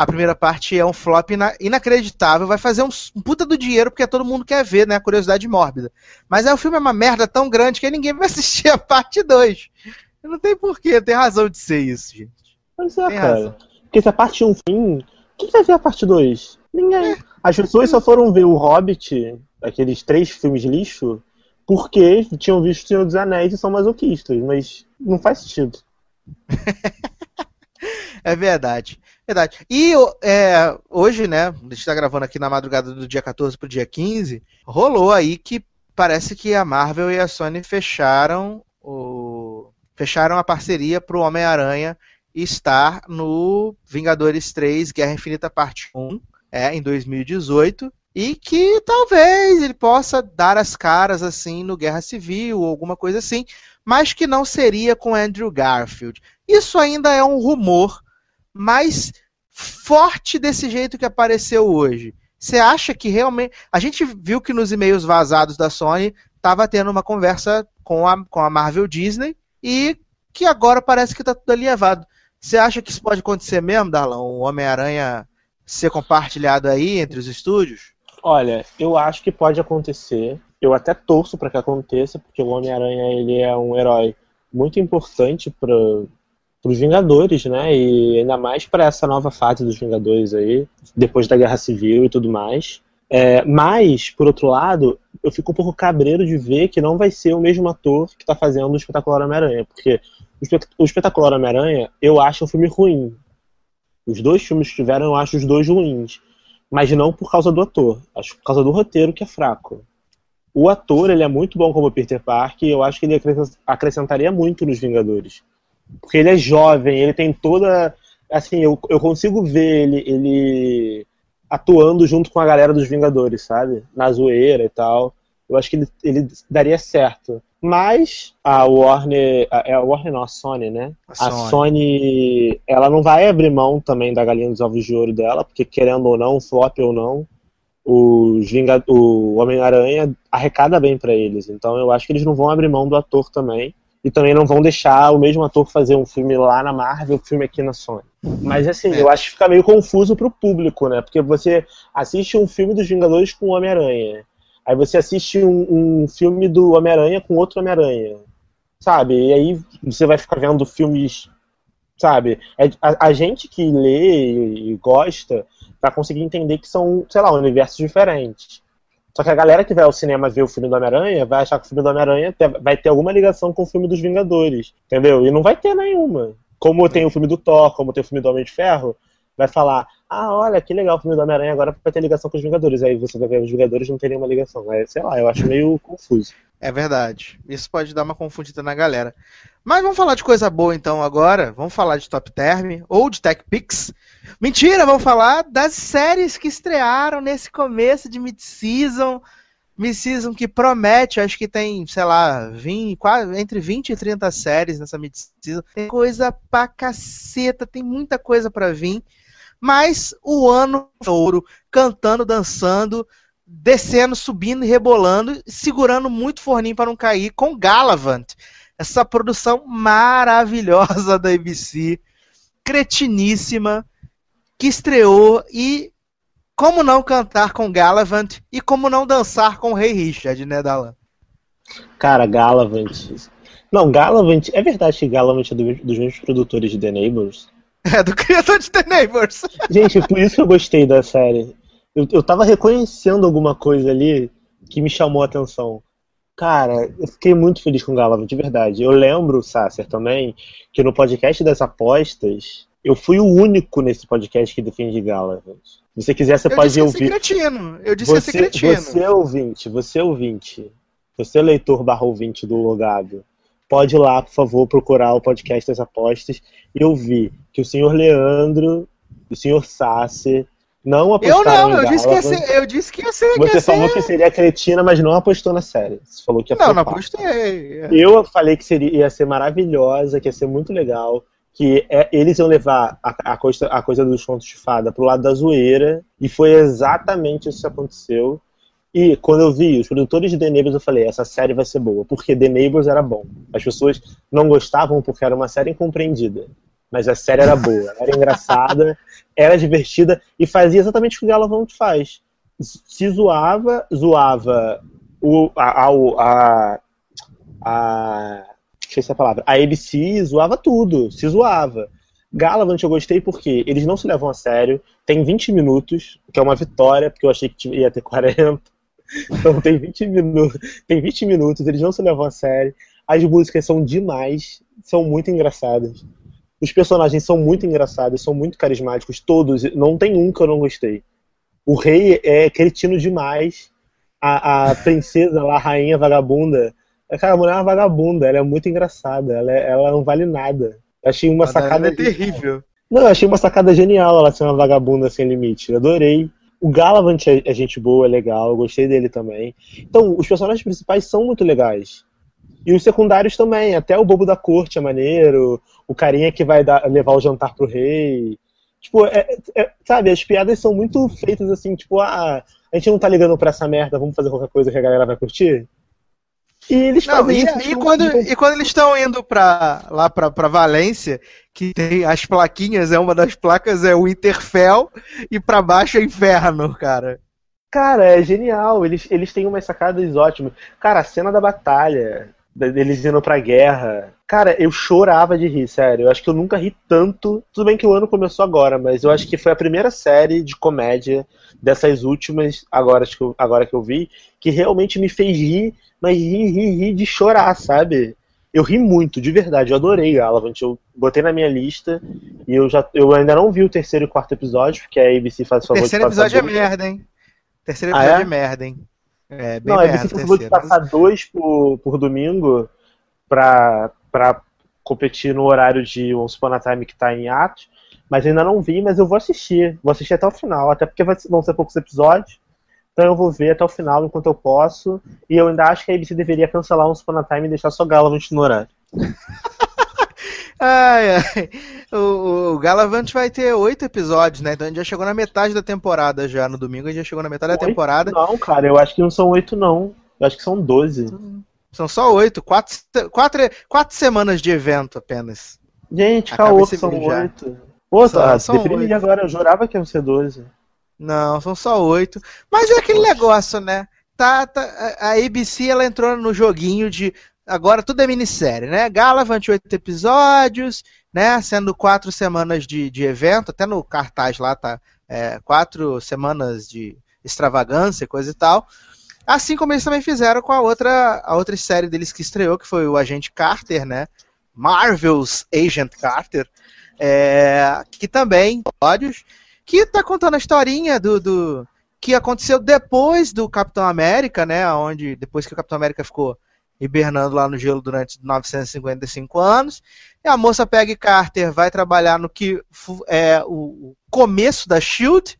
a primeira parte é um flop ina- inacreditável, vai fazer um, um puta do dinheiro porque todo mundo quer ver, né? A curiosidade mórbida. Mas aí o filme é uma merda tão grande que ninguém vai assistir a parte 2. Não tem porquê, tem razão de ser isso, gente. Pois é, Tem cara. razão. Porque se a parte 1 fim, quem vai ver a parte 2? Ninguém. As pessoas só foram ver o Hobbit, aqueles três filmes lixo, porque tinham visto o Senhor dos Anéis e são masoquistas, mas não faz sentido. É verdade. Verdade. E é, hoje, né, a gente tá gravando aqui na madrugada do dia 14 pro dia 15, rolou aí que parece que a Marvel e a Sony fecharam o fecharam a parceria pro Homem-Aranha estar no Vingadores 3 Guerra Infinita Parte 1, é, em 2018, e que talvez ele possa dar as caras assim no Guerra Civil ou alguma coisa assim, mas que não seria com Andrew Garfield. Isso ainda é um rumor, mas forte desse jeito que apareceu hoje. Você acha que realmente. A gente viu que nos e-mails vazados da Sony estava tendo uma conversa com a, com a Marvel Disney e que agora parece que está tudo ali levado. Você acha que isso pode acontecer mesmo, Darlan? O Homem-Aranha ser compartilhado aí entre os estúdios? Olha, eu acho que pode acontecer. Eu até torço para que aconteça, porque o Homem-Aranha ele é um herói muito importante para os Vingadores, né? E ainda mais para essa nova fase dos Vingadores aí, depois da Guerra Civil e tudo mais. É, mas, por outro lado, eu fico um pouco cabreiro de ver que não vai ser o mesmo ator que está fazendo o Espetacular Homem-Aranha, porque o Espet- o Espetacular Homem-Aranha eu acho um filme ruim. Os dois filmes que tiveram, eu acho os dois ruins mas não por causa do ator, acho por causa do roteiro que é fraco. O ator, ele é muito bom como Peter Parker e eu acho que ele acres- acrescentaria muito nos Vingadores. Porque ele é jovem, ele tem toda. Assim, eu, eu consigo ver ele, ele atuando junto com a galera dos Vingadores, sabe? Na zoeira e tal. Eu acho que ele, ele daria certo. Mas a Warner. A, é a Warner não, a Sony, né? A A Sony. Sony, ela não vai abrir mão também da galinha dos ovos de ouro dela, porque querendo ou não, flop ou não, os Vinga- o Homem-Aranha arrecada bem pra eles. Então eu acho que eles não vão abrir mão do ator também. E também não vão deixar o mesmo ator fazer um filme lá na Marvel, um filme aqui na Sony. Mas assim, É. eu acho que fica meio confuso pro público, né? Porque você assiste um filme dos Vingadores com o Homem-Aranha. Aí você assiste um, um filme do Homem-Aranha com outro Homem-Aranha. Sabe? E aí você vai ficar vendo filmes. Sabe? É- a, a gente que lê e, e gosta vai conseguir entender que são, sei lá, universos diferentes. Só que a galera que vai ao cinema ver o filme do Homem-Aranha vai achar que o filme do Homem-Aranha vai ter alguma ligação com o filme dos Vingadores. Entendeu? E não vai ter nenhuma. Como tem o filme do Thor, como tem o filme do Homem de Ferro, vai falar: ah, olha, que legal o filme do Homem-Aranha agora vai ter ligação com os Vingadores. Aí você vai ver os Vingadores não tem nenhuma ligação. É, sei lá, eu acho meio confuso. É verdade. Isso pode dar uma confundida na galera. Mas vamos falar de coisa boa então agora. Vamos falar de Top Term ou de Tech Pix. Mentira, vamos falar das séries que estrearam nesse começo de mid-season. mid-season que promete, acho que tem, sei lá, 20, quase, entre 20 e 30 séries nessa mid-season. Tem coisa pra caceta, tem muita coisa pra vir. Mas o ano ouro, cantando, dançando, descendo, subindo e rebolando, segurando muito forninho para não cair, com Galavant. Essa produção maravilhosa da ABC, cretiníssima, que estreou e como não cantar com Galavant e como não dançar com o Rei Richard, né, Dalan? Cara, Galavant. Não, Galavant. É verdade que Galavant é do- dos mesmos produtores de The Neighbors? É do criador de The Neighbors. Gente, por isso que eu gostei da série. Eu, eu tava reconhecendo alguma coisa ali que me chamou a atenção. Cara, eu fiquei muito feliz com o Galavant, de verdade. Eu lembro, Sasser, também, que no podcast das apostas, eu fui o único nesse podcast que defende Galavant. Se você quiser, você Eu pode disse que ia ser ouvir. cretino. Eu disse que ia ser Você, cretino. você ouvinte, você ouvinte, você leitor barra ouvinte do Logado, pode ir lá, por favor, procurar o podcast das apostas e ouvir que o senhor Leandro o senhor Sasser não Eu apostaram não, em eu disse ia ser. Eu disse que ia ser. Você ia falou ser... que seria cretina, mas não apostou na série. Você falou que ia Não, não apostei. Eu falei que seria, ia ser maravilhosa, que ia ser muito legal, que é- eles iam levar a, a coisa, a coisa dos contos de fada pro lado da zoeira, e foi exatamente isso que aconteceu. E quando eu vi os produtores de The Neighbors, eu falei, essa série vai ser boa, porque The Neighbors era bom. As pessoas não gostavam porque era uma série incompreendida. Mas a série era boa, era engraçada, era divertida e fazia exatamente o que o Galavant faz. Se zoava, zoava o, a, a, a, a esqueci a palavra. A ABC zoava tudo, se zoava. Galavant eu gostei porque eles não se levam a sério, tem 20 minutos, que é uma vitória, porque eu achei que ia ter 40. Então tem 20 minutos, tem 20 minutos, eles não se levam a sério. As músicas são demais, são muito engraçadas. Os personagens são muito engraçados, são muito carismáticos, todos, não tem um que eu não gostei. O rei é cretino demais. A, a princesa lá, a rainha vagabunda, Cara, a mulher é uma vagabunda, ela é muito engraçada, ela, é- ela não vale nada. Eu achei uma A sacada. é terrível. Não, eu achei uma sacada genial ela ser uma vagabunda sem limite. Eu adorei. O Galavant é, é gente boa, é legal, eu gostei dele também. Então, os personagens principais são muito legais. E os secundários também, até o bobo da corte é maneiro, o carinha que vai dar- levar o jantar pro rei. Tipo, é- é- sabe, as piadas são muito feitas assim, tipo, ah, a gente não tá ligando pra essa merda, vamos fazer qualquer coisa que a galera vai curtir. E eles Não, fazem e, e quando, e quando eles estão indo pra, lá pra, pra Valência, que tem as plaquinhas, é uma das placas é o Interfell e pra baixo é Inferno, cara. Cara, é genial. Eles, eles têm umas sacadas ótimas. Cara, a cena da batalha, deles indo pra guerra. Cara, eu chorava de rir, sério. Eu acho que eu nunca ri tanto. Tudo bem que o ano começou agora, mas eu acho que foi a primeira série de comédia dessas últimas, agora que eu, agora que eu vi, que realmente me fez rir, mas rir, rir, rir de chorar, sabe? Eu ri muito, de verdade. Eu adorei Galavant. Eu botei na minha lista e eu já eu ainda não vi o terceiro e quarto episódio, porque a ABC faz favor terceiro de passar episódio é dois. merda, hein? Terceiro Ah, episódio é? é? merda, hein? É bem Não, a merda. ABC o faz favor de terceiro. passar dois por, por domingo pra, pra competir no horário de Once Upon a Time que tá em atos. Mas ainda não vi, mas eu vou assistir. Vou assistir até o final, até porque vão ser poucos episódios. Então eu vou ver até o final enquanto eu posso. E eu ainda acho que a ABC deveria cancelar Upon a Time e deixar só Galavant no horário. Ai, ai. O, o Galavant vai ter oito episódios, né? Então a gente já chegou na metade da temporada já. No domingo a gente já chegou na metade da Oito? temporada. Não, cara, eu acho que não são oito, não. Eu acho que são doze. São só oito. Quatro, quatro, quatro semanas de evento apenas. Gente, caô, são oito. Pô, tá, são agora. Eu jurava que iam ser doze. Não, são só oito. Mas é aquele negócio, né? Tá, tá, a ABC ela entrou no joguinho de. Agora tudo é minissérie, né? Galavant, oito episódios, né? Sendo quatro semanas de, de evento, até no cartaz lá tá é, quatro semanas de extravagância, coisa e tal. Assim como eles também fizeram com a outra, a outra série deles que estreou, que foi o Agente Carter, né? Marvel's Agent Carter, é, que também episódios que tá contando a historinha do, do que aconteceu depois do Capitão América, né? Onde depois que o Capitão América ficou hibernando lá no gelo durante 955 anos, e a moça Peggy Carter vai trabalhar no que é o começo da Shield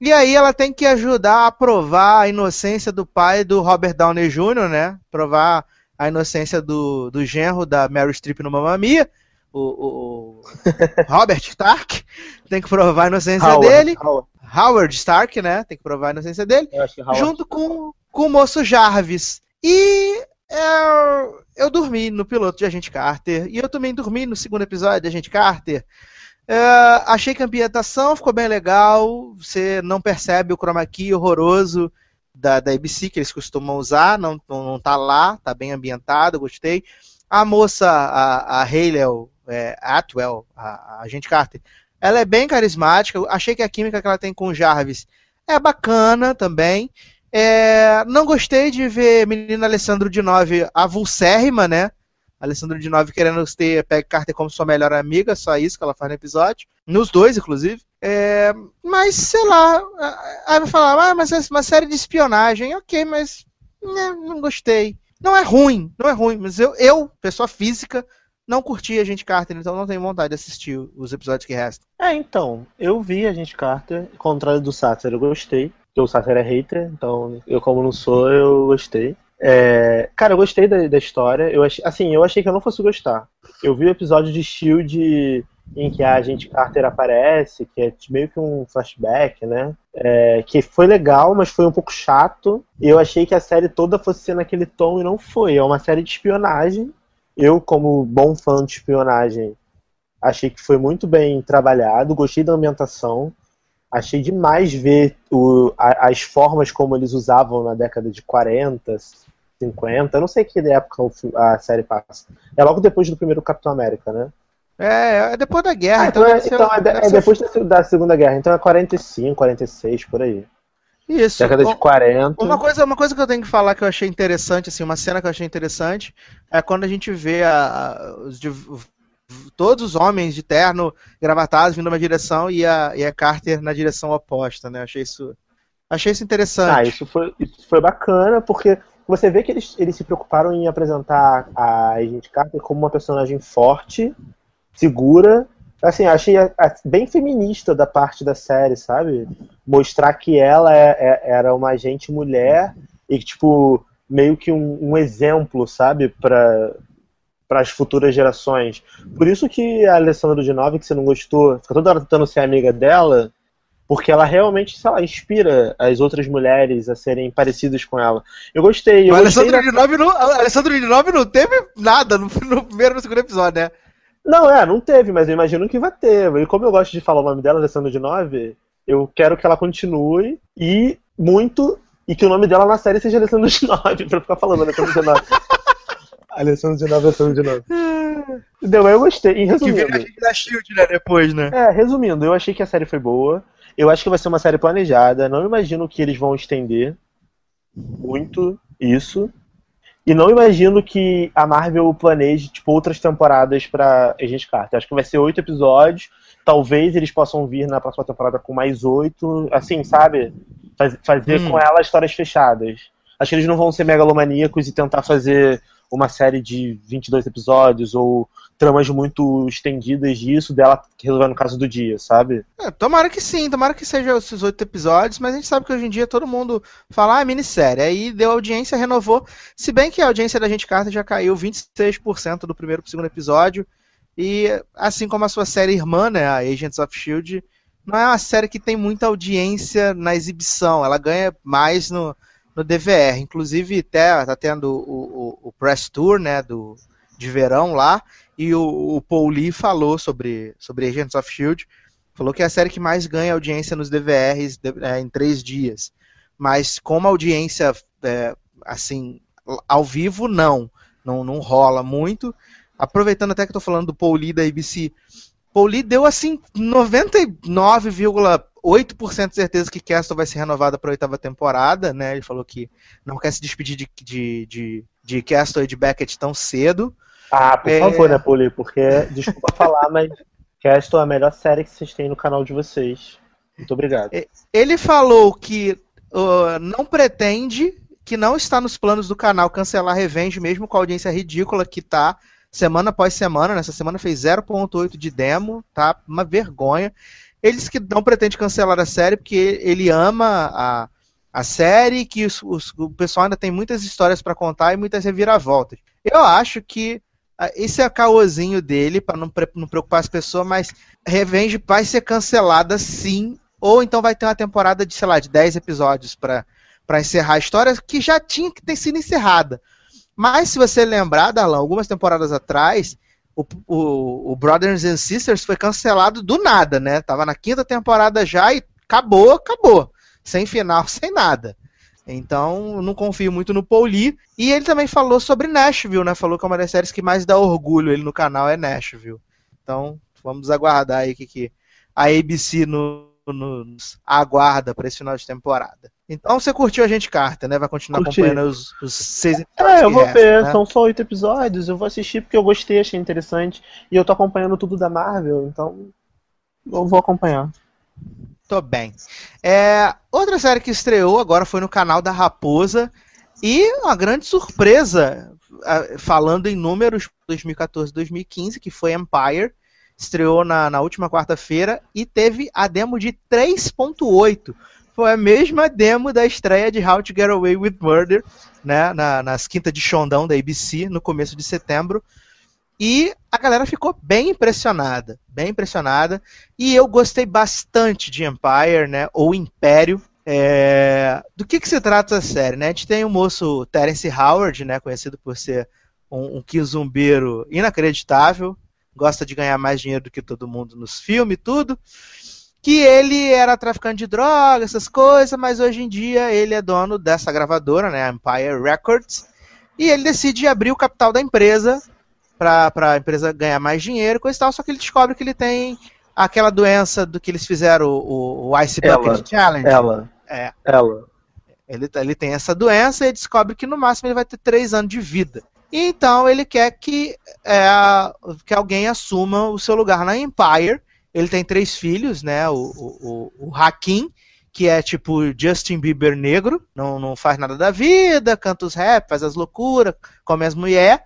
E aí ela tem que ajudar a provar a inocência do pai do Robert Downey Jr., né? Provar a inocência do, do genro da Mary Streep no Mamma Mia, o, o, Robert Stark, tem que provar a inocência Howard, dele. Howard. Howard Stark, né? Tem que provar a inocência dele. Eu. Junto com, com o moço Jarvis. E é, eu dormi no piloto de Agente Carter. E eu também dormi no segundo episódio de Agente Carter. É, achei que a ambientação ficou bem legal. Você não percebe o chroma key horroroso da, da ABC que eles costumam usar. Não, não, não tá lá, tá bem ambientado, gostei. A moça, a, a Haley é, Atwell, a, a Agente Carter, ela é bem carismática. Eu achei que a química que ela tem com o Jarvis é bacana também. É, não gostei de ver menina Alessandro de Nove avulsérrima, né? Alessandro de Nove querendo ter Peg Carter como sua melhor amiga, só isso que ela faz no episódio. Nos dois, inclusive. É, mas, sei lá. Aí vai falar, ah, mas é uma série de espionagem. Ok, mas né, não gostei. Não é ruim, não é ruim, mas eu, eu pessoa física, não curti a gente Carter, então não tenho vontade de assistir os episódios que restam. É, então, eu vi a gente Carter, contrário do Satcher, eu gostei. Porque o Satcher é hater, então eu, como não sou, eu gostei. É, cara, eu gostei da, da história. Eu achei, assim, eu achei que eu não fosse gostar. Eu vi o episódio de Shield em que a agente Carter aparece, que é meio que um flashback, né? É, que foi legal, mas foi um pouco chato. Eu achei que a série toda fosse ser naquele tom e não foi. É uma série de espionagem. Eu, como bom fã de espionagem, achei que foi muito bem trabalhado. Gostei da ambientação. Achei demais ver o, a, as formas como eles usavam na década de 40, 50. Eu não sei que época a série passa. É logo depois do primeiro Capitão América, né? É, é depois da guerra. Ah, então, é, deve ser- então é, de- é depois da, da Segunda Guerra. Então é 45, 46, por aí. Isso. Década de Bom, 40. Uma coisa, uma coisa que eu tenho que falar que eu achei interessante, assim, uma cena que eu achei interessante, é quando a gente vê a- a- os todos os homens de terno gravatados vindo numa direção e a, e a Carter na direção oposta, né? Achei isso, achei isso interessante. Ah, isso foi, isso foi bacana, porque você vê que eles, eles se preocuparam em apresentar a Agent Carter como uma personagem forte, segura. Assim, achei a- a- bem feminista da parte da série, sabe? Mostrar que ela é- é- era uma agente mulher e, tipo, meio que um, um exemplo, sabe? Para para as futuras gerações. Por isso que a Alessandra de Nove, que você não gostou, fica toda hora tentando ser amiga dela, porque ela realmente, sei lá, inspira as outras mulheres a serem parecidas com ela. Eu gostei, eu o gostei Alessandro da... de Nove não, Alessandro de Nove não teve nada no, no primeiro e no segundo episódio, né? Não, é, não teve, mas eu imagino que vai ter. E como eu gosto de falar o nome dela, Alessandra de Nove, eu quero que ela continue e muito, e que o nome dela na série seja Alessandra de Nove, pra eu ficar falando Alessandra de Nove. Alessandra de Nove, Alessandra de Nove. Entendeu? Eu gostei. E Que resumindo, vira a gente da Shield, né? Depois, né? É, resumindo, eu achei que a série foi boa. Eu acho que vai ser uma série planejada. Não imagino que eles vão estender muito isso. E não imagino que a Marvel planeje tipo, outras temporadas pra Agente Carter. Acho que vai ser oito episódios. Talvez eles possam vir na próxima temporada com mais oito. Assim, sabe? Faz- fazer Hum. com ela histórias fechadas. Acho que eles não vão ser megalomaníacos e tentar fazer uma série de 22 episódios ou tramas muito estendidas disso, dela resolver no caso do dia, sabe? É, tomara que sim, tomara que seja esses oito episódios, mas a gente sabe que hoje em dia todo mundo fala, ah, é minissérie. Aí deu audiência, renovou. Se bem que a audiência da Gente Carter já caiu 26% do primeiro pro segundo episódio. E assim como a sua série irmã, né, a Agents of Shield, não é uma série que tem muita audiência na exibição. Ela ganha mais no, no DVR. Inclusive, até tá tendo o, o, o press tour, né, do, de verão lá. E o, o Paul Lee falou sobre, sobre Agents of Shield. Falou que é a série que mais ganha audiência nos DVRs é, em três dias. Mas como audiência, é, assim, ao vivo, não. Não, não rola muito. Aproveitando até que eu tô falando do Paul Lee da ABC. Paul Lee deu, assim, 99,8% de certeza que Castle vai ser renovada para a oitava temporada, né? Ele falou que não quer se despedir de, de, de, de Castle e de Beckett tão cedo. Ah, por É. favor, né, Poli? Porque, desculpa falar, mas Castle é a melhor série que vocês têm no canal de vocês. Muito obrigado. Ele falou que uh, não pretende, que não está nos planos do canal cancelar Revenge, mesmo com a audiência ridícula que tá. Semana após semana. Nessa semana fez 0.8 de demo, tá? Uma vergonha. Eles que não pretende cancelar a série porque ele ama a, a série, que os, os, o pessoal ainda tem muitas histórias para contar e muitas reviravoltas. Eu acho que ah, esse é o caôzinho dele, para não, não preocupar as pessoas, mas Revenge vai ser cancelada sim, ou então vai ter uma temporada de, sei lá, de 10 episódios para encerrar a história, que já tinha que ter sido encerrada. Mas se você lembrar, Darlan, algumas temporadas atrás, o, o, o, Brothers and Sisters foi cancelado do nada, né? Tava na quinta temporada já e acabou, acabou. Sem final, sem nada. Então, não confio muito no Paul Lee. E ele também falou sobre Nashville, né? Falou que é uma das séries que mais dá orgulho ele no canal é Nashville. Então, vamos aguardar aí que, que a ABC no, nos aguarda para esse final de temporada. Então você curtiu a gente Carta, né? Vai continuar Curti. acompanhando os, os seis episódios. É, eu vou ver, né? são só oito episódios, eu vou assistir porque eu gostei, achei interessante. E eu tô acompanhando tudo da Marvel, então eu vou acompanhar. Tô bem. É, outra série que estreou agora foi no canal da Raposa. E uma grande surpresa, falando em números 2014-2015, que foi Empire. Estreou na, na última quarta-feira e teve a demo de 3.8. Foi a mesma demo da estreia de How to Get Away with Murder, né, na, nas quintas de Xondão da ABC, no começo de setembro. E a galera ficou bem impressionada, bem impressionada. E eu gostei bastante de Empire, né? Ou Império. É... Do que, que se trata a série, né? A gente tem o moço Terence Howard, né? Conhecido por ser um, um quizumbeiro inacreditável. Gosta de ganhar mais dinheiro do que todo mundo nos filmes e tudo. Que ele era traficante de drogas, essas coisas, mas hoje em dia ele é dono dessa gravadora, né? Empire Records. E ele decide abrir o capital da empresa para a empresa ganhar mais dinheiro coisa e tal, só que ele descobre que ele tem aquela doença do que eles fizeram o, o Ice Bucket ela, Challenge. Ela. É. Ela. Ele, ele tem essa doença e descobre que no máximo ele vai ter três anos de vida. E então ele quer que, é, que alguém assuma o seu lugar na Empire. Ele tem três filhos, né? O, o, o Hakim, que é tipo Justin Bieber negro, não, não faz nada da vida, canta os rap, faz as loucuras, come as mulheres.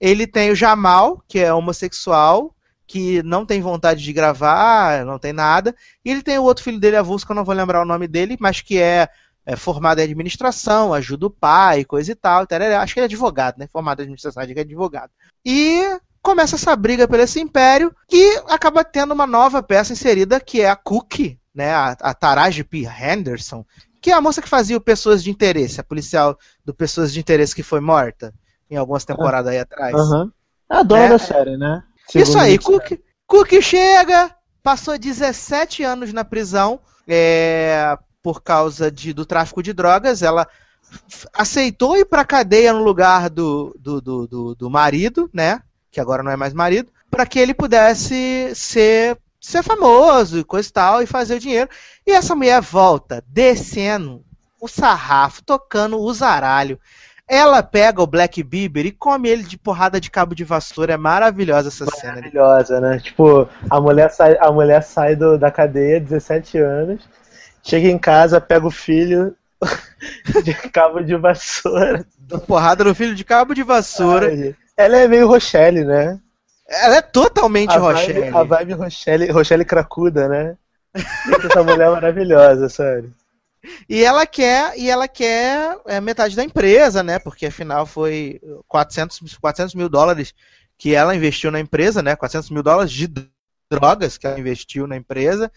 Ele tem o Jamal, que é homossexual, que não tem vontade de gravar, não tem nada. E ele tem o outro filho dele, avulso, que eu não vou lembrar o nome dele, mas que é, é formado em administração, ajuda o pai, coisa e tal. Acho que ele é advogado, né? Formado em administração, acho que é advogado. E começa essa briga por esse império, que acaba tendo uma nova peça inserida, que é a Cookie, né? A, a Taraji P. Henderson, que é a moça que fazia o Pessoas de Interesse, a policial do Pessoas de Interesse que foi morta em algumas temporadas aí atrás. Uhum. É a dona é, da série, né? Segundo isso aí, Cook, Cook chega, passou 17 anos na prisão é, por causa de, do tráfico de drogas. Ela aceitou ir pra cadeia no lugar do, do, do, do, do marido, né? Que agora não é mais marido, para que ele pudesse ser, ser famoso e coisa e tal, e fazer o dinheiro. E essa mulher volta descendo o sarrafo, tocando o zaralho. Ela pega o Black Bieber e come ele de porrada de cabo de vassoura. É maravilhosa essa cena. Maravilhosa, né? Tipo, a mulher sai, a mulher sai do, da cadeia, 17 anos, chega em casa, pega o filho de cabo de vassoura. Porrada no filho de cabo de vassoura. Ai, ela é meio Rochelle, né? Ela é totalmente a Rochelle. Vibe, a vibe Rochelle, Rochelle cracuda, né? Essa mulher é maravilhosa, sério. E ela quer, e ela quer é, metade da empresa, né? Porque afinal foi 400, 400 mil dólares que ela investiu na empresa, né? 400 mil dólares de drogas que ela investiu na empresa.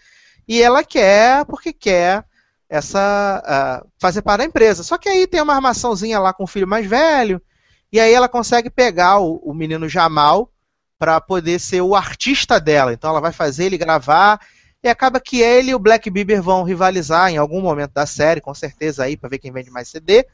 E ela quer, porque quer essa uh, fazer parte da empresa. Só que aí tem uma armaçãozinha lá com o filho mais velho. E aí ela consegue pegar o, o menino Jamal para poder ser o artista dela. Então ela vai fazer ele gravar e acaba que ele e o Black Bieber vão rivalizar em algum momento da série, com certeza aí, para ver quem vende mais CD.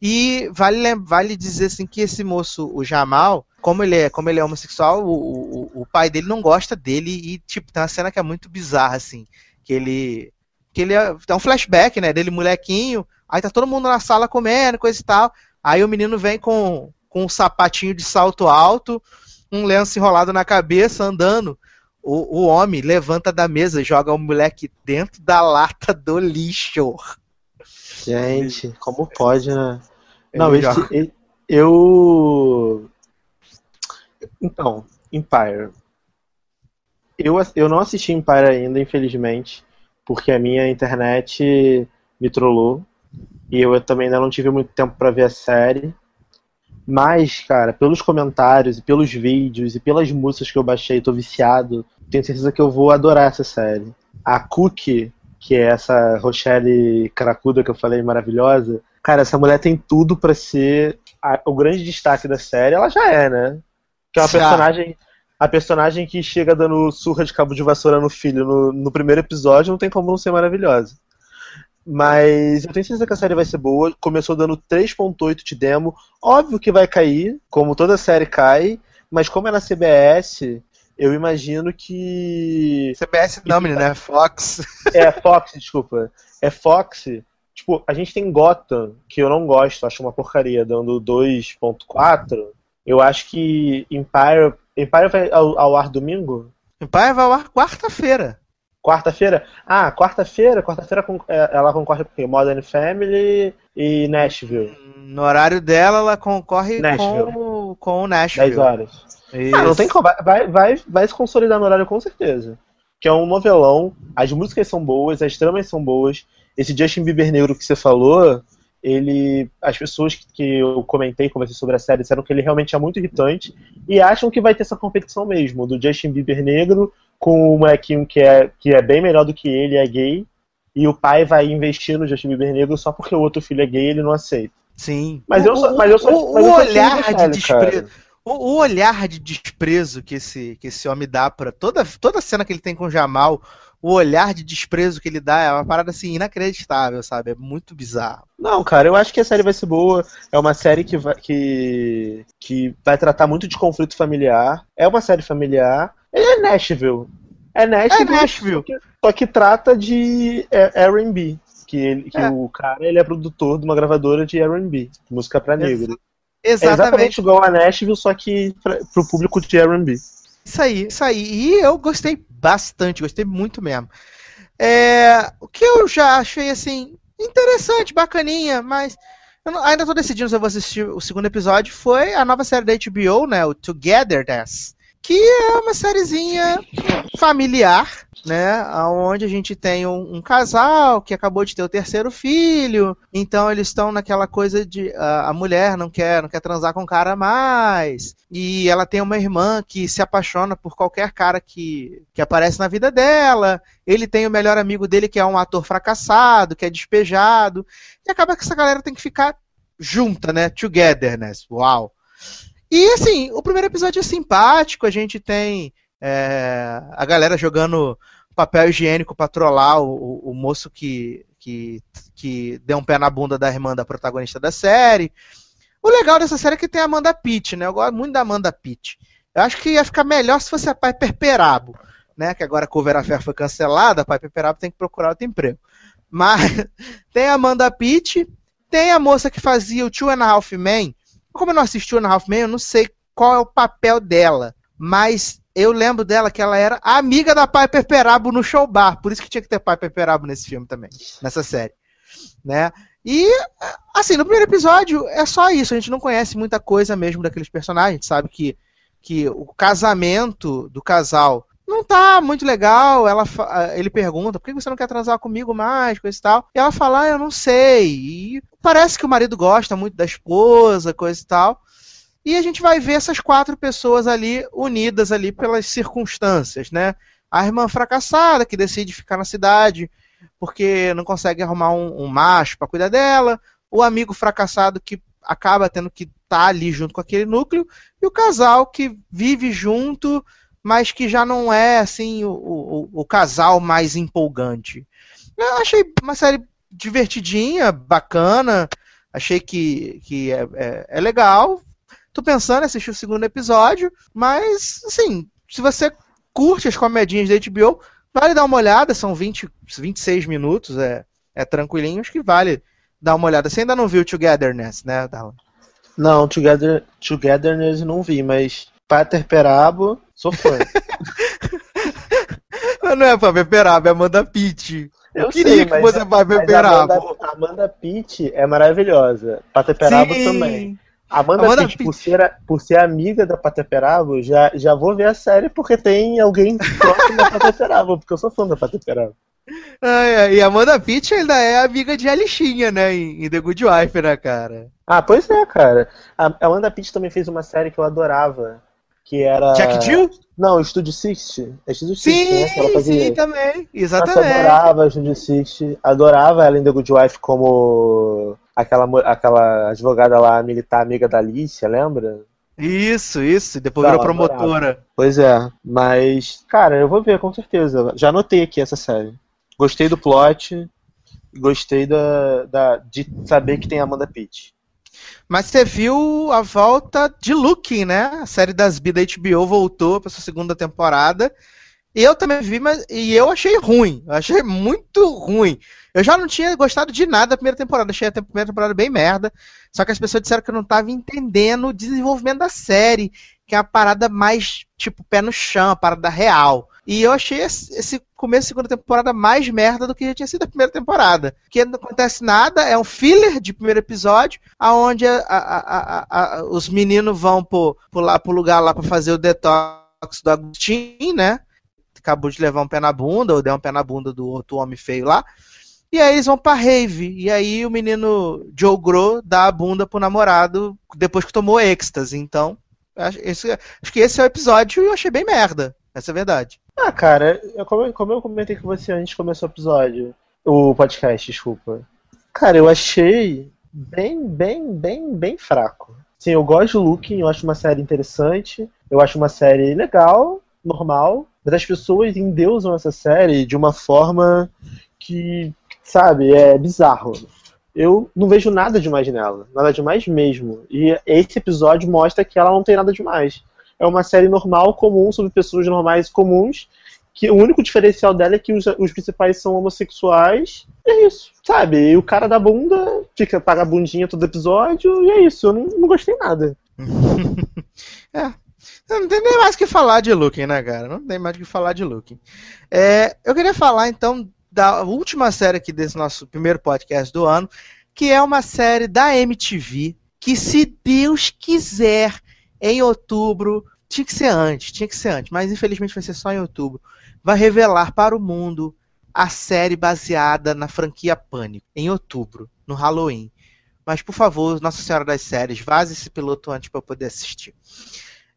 E vale, vale dizer assim que esse moço, o Jamal, como ele é, como ele é homossexual, o, o, o pai dele não gosta dele e tipo, tem uma cena que é muito bizarra assim, que ele que ele é, é um flashback, né, dele molequinho, aí tá todo mundo na sala comendo, coisa e tal. Aí o menino vem com com um sapatinho de salto alto, um lenço enrolado na cabeça, andando o, o homem levanta da mesa joga o moleque dentro da lata do lixo. Gente, como pode, né? Não, esse, eu. Então, Empire. Eu, eu não assisti Empire ainda, infelizmente, porque a minha internet me trollou. E eu também ainda não tive muito tempo para ver a série. Mas, cara, pelos comentários e pelos vídeos e pelas músicas que eu baixei, tô viciado. Tenho certeza que eu vou adorar essa série. A Cookie, que é essa Rochelle cracuda que eu falei maravilhosa, cara, essa mulher tem tudo para ser a- o grande destaque da série. Ela já é, né? Que é uma Já. personagem. A personagem que chega dando surra de cabo de vassoura no filho no, no primeiro episódio não tem como não ser maravilhosa. Mas eu tenho certeza que a série vai ser boa. Começou dando 3.8 de demo. Óbvio que vai cair, como toda série cai. Mas como é na CBS, eu imagino que. CBS não, menino, é Fox. É Fox, desculpa. É Fox. Tipo, a gente tem Gotham, que eu não gosto, acho uma porcaria, dando 2.4. Eu acho que Empire. Empire vai ao, ao ar domingo? Empire vai ao ar quarta-feira. Quarta-feira? Ah, quarta-feira, quarta-feira é, ela concorre com o quê? Modern Family e Nashville. No horário dela, ela concorre Nashville. com, com o Nashville. 10 horas. Isso. Ah, não tem como. Vai, vai, vai se consolidar no horário com certeza. Que é um novelão, as músicas são boas, as tramas são boas. Esse Justin Bieber negro que você falou, ele. As pessoas que, eu comentei, conversei sobre a série, disseram que ele realmente é muito irritante e acham que vai ter essa competição mesmo, do Justin Bieber negro com o molequinho que é, que é bem melhor do que ele, é gay, e o pai vai investir no Justin Bieber negro só porque o outro filho é gay e ele não aceita. Sim. Mas eu sou- O- mas eu o, mas eu o sou time olhar de desprezo. O, olhar de desprezo que esse, que esse homem dá pra toda, toda cena que ele tem com o Jamal, o olhar de desprezo que ele dá é uma parada assim inacreditável, sabe? É muito bizarro. Não, cara, eu acho que a série vai ser boa. É uma série que vai, que, que vai tratar muito de conflito familiar. É uma série familiar. É Nashville. É Nashville. É Nashville. Só que, só que trata de é, R&B. Que, ele, que É. o cara ele é produtor de uma gravadora de R&B, música pra negro. É Exatamente. exatamente igual a Nashville, só que pra, pro público de R&B. Isso aí, isso aí. E eu gostei bastante, gostei muito mesmo. É, o que eu já achei assim interessante, bacaninha, mas eu não- ainda tô decidindo se eu vou assistir o segundo episódio. Foi a nova série da HBO, né? O Togetherness, que é uma sériezinha familiar, né? Onde a gente tem um, um casal que acabou de ter o terceiro filho, então eles estão naquela coisa de a, a mulher não quer, não quer transar com o cara mais, e ela tem uma irmã que se apaixona por qualquer cara que, que aparece na vida dela. Ele tem o melhor amigo dele que é um ator fracassado, que é despejado, e acaba que essa galera tem que ficar junta, né? Togetherness. Uau. E assim, o primeiro episódio é simpático, a gente tem é, a galera jogando papel higiênico pra trollar o, o- moço que, que, que deu um pé na bunda da irmã da protagonista da série. O legal dessa série é que tem a Amanda Pitt, né? Eu gosto muito da Amanda Pitt. Eu acho que ia ficar melhor se fosse a Piper Perabo, né? Que agora a Cover Affair foi cancelada, a Piper Perabo tem que procurar outro emprego. Mas tem a Amanda Pitt, tem a moça que fazia o Two and a Half Men. Como eu não assisti o Half Men, eu não sei qual é o papel dela. Mas eu lembro dela que ela era amiga da Piper Perabo no show bar. Por isso que tinha que ter Piper Perabo nesse filme também, nessa série. Né? E, assim, no primeiro episódio é só isso. A gente não conhece muita coisa mesmo daqueles personagens. A gente sabe que, que o casamento do casal não tá muito legal. Ela, ele pergunta, por que você não quer transar comigo mais, coisa e tal. E ela fala, ah, eu não sei. E parece que o marido gosta muito da esposa, coisa e tal. E a gente vai ver essas quatro pessoas ali unidas ali pelas circunstâncias, né? A irmã fracassada que decide ficar na cidade porque não consegue arrumar um, um macho para cuidar dela, o amigo fracassado que acaba tendo que estar ali junto com aquele núcleo e o casal que vive junto, mas que já não é assim o, o, o casal mais empolgante. Eu achei uma série divertidinha, bacana, achei que, que é, é, é legal. Tô pensando em assistir o segundo episódio, mas, assim, se você curte as comedinhas da HBO, vale dar uma olhada, são 20, 26 minutos, é, é tranquilinho, acho que vale dar uma olhada. Você ainda não viu Togetherness, né, Darlan? Não, Together, Togetherness não vi, mas Pater Perabo, sou fã. Não é Paper Perabo, é Amanda Pitt. Eu, Eu queria sei, que fosse Paper Mas a Perabo. Amanda, Amanda Pitt é maravilhosa. Pater Perabo Sim. também. Amanda, Amanda Pitt, Pitt. Por, ser, por ser amiga da Pateperabo, já, já vou ver a série porque tem alguém próximo da Pateperabo, porque eu sou fã da Pateperabo. Ai, e a Amanda Pitt ainda é amiga de Alichinha, né? Em, The Good Wife, né, cara? Ah, pois é, cara. A a Amanda Pitt também fez uma série que eu adorava, que era... Jack Jill? Não, Estúdio 60. É Estúdio 60, né? Que ela Sim, fazia. sim, também. Nossa, Exatamente. adorava Estúdio 60. Adorava ela em The Good Wife como aquela, aquela advogada lá, militar, amiga da Alicia, lembra? Isso, isso. E depois Não, virou promotora. Pois é, mas, cara, eu vou ver com certeza. Já anotei aqui essa série. Gostei do plot, gostei da, da, de saber que tem Amanda Pitt. Mas você viu a volta de Looking, né? A série das B da HBO voltou para sua segunda temporada. Eu também vi, mas e eu achei ruim. Eu achei muito ruim. Eu já não tinha gostado de nada da primeira temporada. Achei a primeira temporada bem merda. Só que as pessoas disseram que eu não tava entendendo o desenvolvimento da série, que é uma parada mais tipo pé no chão, a parada real. E eu achei esse começo da segunda temporada mais merda do que já tinha sido a primeira temporada. Que não acontece nada, é um filler de primeiro episódio, aonde a- a- a- os meninos vão pro, pro, lá, pro lugar lá pra fazer o detox do Agostinho, né? Acabou de levar um pé na bunda, ou deu um pé na bunda do outro homem feio lá. E aí eles vão pra rave. E aí o menino Joe Grow dá a bunda pro namorado depois que tomou êxtase. Então, acho, esse- acho que esse é o episódio e eu achei bem merda. Essa é a verdade. Ah, cara, eu- como, como eu comentei com você antes de começar o episódio, o podcast, desculpa. Cara, eu achei bem, bem, bem, bem fraco. Sim, eu gosto de Looking, eu acho uma série interessante, eu acho uma série legal, normal, mas as pessoas endeusam essa série de uma forma que, sabe, é bizarro. Eu não vejo nada demais nela, nada demais mesmo. E esse episódio mostra que ela não tem nada demais. É uma série normal, comum, sobre pessoas normais e comuns, que o único diferencial dela é que os, os principais são homossexuais. E é isso, sabe? E o cara da bunda fica paga a bundinha todo episódio, e é isso. Eu não, não gostei nada. Não tem nem mais o que falar de Looking, né, cara? Não tem mais o que falar de Looking. É, eu queria falar, então, da última série aqui desse nosso primeiro podcast do ano, que é uma série da MTV, que se Deus quiser, em outubro, tinha que ser antes, tinha que ser antes, mas infelizmente vai ser só em outubro, vai revelar para o mundo a série baseada na franquia Pânico, em outubro, no Halloween. Mas, por favor, Nossa Senhora das Séries, vaze esse piloto antes para eu poder assistir.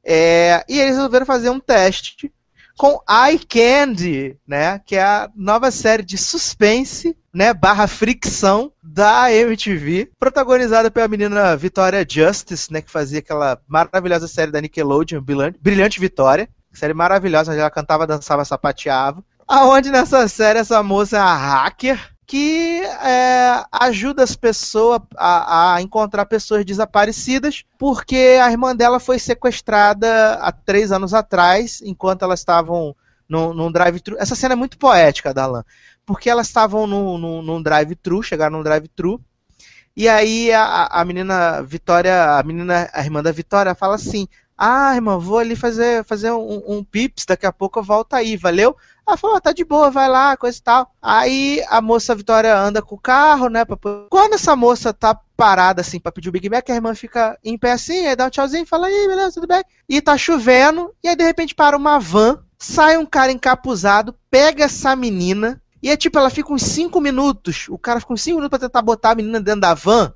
É, e eles resolveram fazer um teste com Eye Candy, né? Que é a nova série de suspense, né? Barra fricção da MTV, protagonizada pela menina Vitória Justice, né? Que fazia aquela maravilhosa série da Nickelodeon, Brilhante, Brilhante Vitória. Série maravilhosa, onde ela cantava, dançava, sapateava. Aonde nessa série essa moça é a hacker que é, ajuda as pessoas a, a encontrar pessoas desaparecidas, porque a irmã dela foi sequestrada há três anos atrás, enquanto elas estavam num, num drive-thru. Essa cena é muito poética, Dalan, porque elas estavam num, num, num drive-thru, chegaram num drive-thru, e aí a, a menina Vitória, a menina, a irmã da Vitória, fala assim: Ah, irmã, vou ali fazer, fazer um, um pips, daqui a pouco eu volto aí, valeu? Ela falou, ah, tá de boa, vai lá, coisa e tal. Aí a moça Vitória anda com o carro, né? pra- Quando essa moça tá parada assim pra pedir o Big Mac, a irmã fica em pé assim, aí dá um tchauzinho, fala, aí, beleza, tudo bem? E tá chovendo, e aí de repente para uma van, sai um cara encapuzado, pega essa menina, e é tipo, ela fica uns 5 minutos, o cara fica uns 5 minutos pra tentar botar a menina dentro da van,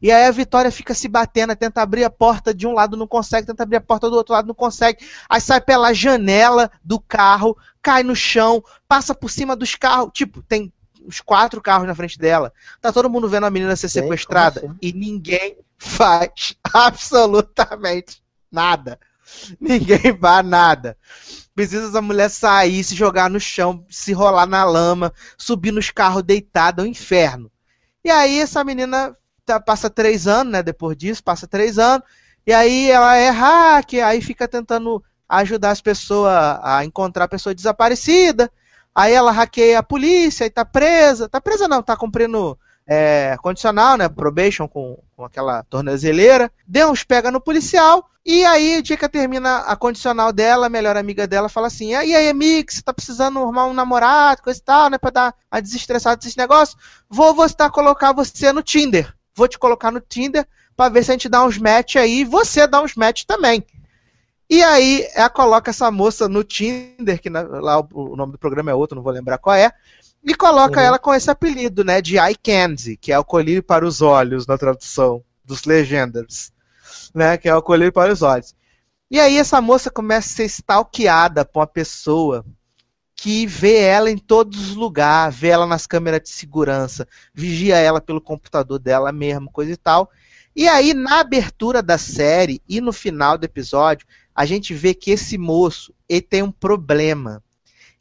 e aí a Vitória fica se batendo, tenta abrir a porta de um lado, não consegue, tenta abrir a porta do outro lado, não consegue. Aí sai pela janela do carro, cai no chão, passa por cima dos carros. Tipo, tem os quatro carros na frente dela. Tá todo mundo vendo a menina ser sequestrada assim? e ninguém faz absolutamente nada. Ninguém faz nada. Precisa essa mulher sair, se jogar no chão, se rolar na lama, subir nos carros deitada, é um inferno. E aí essa menina tá- passa três anos, né? Depois disso, passa três anos. E aí ela é hacker, aí fica tentando ajudar as pessoas a encontrar a pessoa desaparecida. Aí ela hackeia a polícia e tá presa. Tá presa não, tá cumprindo é, condicional, né? Probation com, com aquela tornozeleira. Deu uns pega no policial. E aí, o dia que termina a condicional dela, a melhor amiga dela fala assim: "Ah, E aí, você tá precisando arrumar um namorado, coisa e tal, né? Pra dar a desestressada desse negócio? Vou você colocar você no Tinder. Vou te colocar no Tinder pra ver se a gente dá uns match aí e você dá uns match também. E aí ela coloca essa moça no Tinder, que na- lá o, o nome do programa é outro, não vou lembrar qual é, e coloca Uhum. ela com esse apelido, né, de Eye Candy, que é o colírio para os olhos na tradução dos Legenders, né, que é o colírio para os olhos. E aí essa moça começa a ser stalkeada por uma pessoa que vê ela em todos os lugares, vê ela nas câmeras de segurança, vigia ela pelo computador dela mesmo, coisa e tal. E aí, na abertura da série e no final do episódio, a gente vê que esse moço ele tem um problema.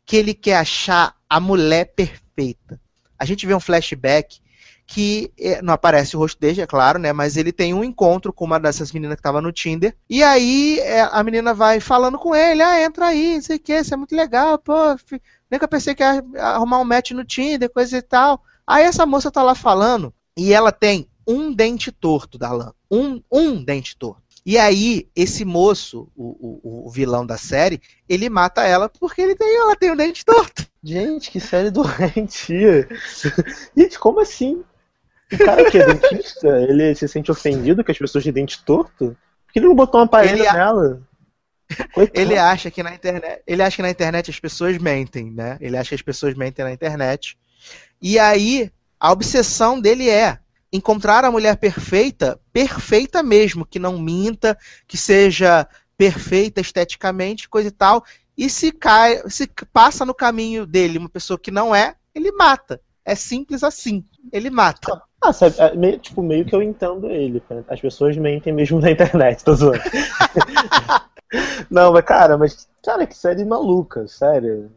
Que ele quer achar a mulher perfeita. A gente vê um flashback que eh, não aparece o rosto dele, é claro, né? Mas ele tem um encontro com uma dessas meninas que estava no Tinder. E aí eh, a menina vai falando com ele, ah, entra aí, não sei o que, isso é muito legal, pô. eu pensei que ia arrumar um match no Tinder, coisa e tal. Aí essa moça tá lá falando e ela tem um dente torto, Darlan. Um, um dente torto. E aí, esse moço, o, o, o vilão da série, ele mata ela porque ele tem, ela tem um dente torto. Gente, que série doentia. Gente, como assim? O cara que é dentista, ele se sente ofendido que as pessoas têm dente torto? Por que ele não botou uma aparelho Ele nela? Coitado. Ele acha que na internet, ele acha que na internet as pessoas mentem, né? Ele acha que as pessoas mentem na internet. E aí, a obsessão dele é encontrar a mulher perfeita, perfeita mesmo, que não minta, que seja perfeita esteticamente, coisa e tal. E se cai, se passa no caminho dele uma pessoa que não é, ele mata. É simples assim. Ele mata. Ah, sabe, é meio, tipo, meio que eu entendo ele. cara. As pessoas mentem mesmo na internet, tô zoando. Não, mas cara, mas, cara, que série maluca, sério.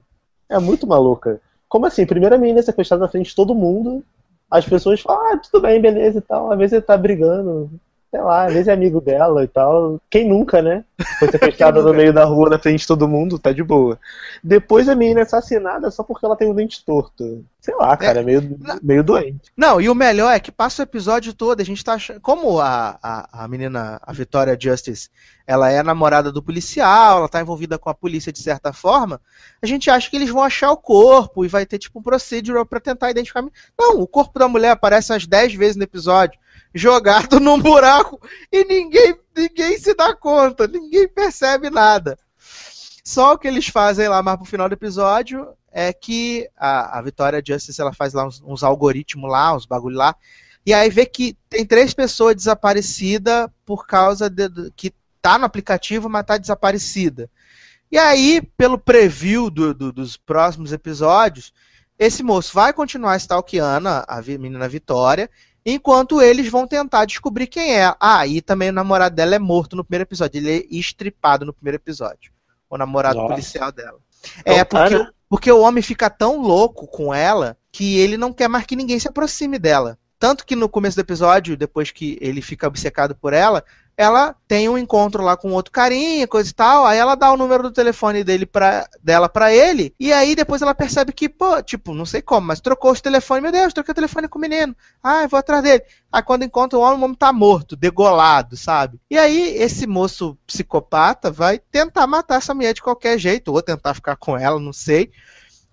É muito maluca. Como assim? Primeiro a menina sequestrada na frente de todo mundo, as pessoas falam, ah, tudo bem, beleza e tal. Às vezes ele tá brigando, sei lá, às vezes é amigo dela e tal. Quem nunca, né? Foi sequestrada no meio da rua na frente de todo mundo, tá de boa. Depois a menina é assassinada só porque ela tem um dente torto. Sei lá, cara, é meio, meio doente. Não, e o melhor é que passa o episódio todo, a gente tá achando. Como a, a, a menina, a Vitória Justice, ela é namorada do policial, ela tá envolvida com a polícia de certa forma, a gente acha que eles vão achar o corpo e vai ter tipo um procedural pra tentar identificar. Não, o corpo da mulher aparece umas 10 vezes no episódio, jogado num buraco e ninguém, ninguém se dá conta, ninguém percebe nada. Só o que eles fazem lá mais pro final do episódio é que a, a Vitória Justice ela faz lá uns, uns algoritmos lá, uns bagulho lá, e aí vê que tem três pessoas desaparecidas por causa de, de- que tá no aplicativo, mas tá desaparecida. E aí, pelo preview do- do- dos próximos episódios, esse moço vai continuar stalkeando a, a menina Vitória, enquanto eles vão tentar descobrir quem é. Ah, e também o namorado dela é morto no primeiro episódio, ele é estripado no primeiro episódio. O namorado Nossa. policial dela. Então, É, porque, cara- porque o homem fica tão louco com ela que ele não quer mais que ninguém se aproxime dela. Tanto que no começo do episódio, depois que ele fica obcecado por ela, ela tem um encontro lá com outro carinha, coisa e tal. Aí ela dá o número do telefone dele pra, dela pra ele. E aí depois ela percebe que, pô, tipo, não sei como, mas trocou os telefones. Meu Deus, troquei o telefone com o menino. Ah, eu vou atrás dele. Aí quando encontra o homem, o homem tá morto, degolado, sabe? E aí esse moço psicopata vai tentar matar essa mulher de qualquer jeito, ou tentar ficar com ela, não sei.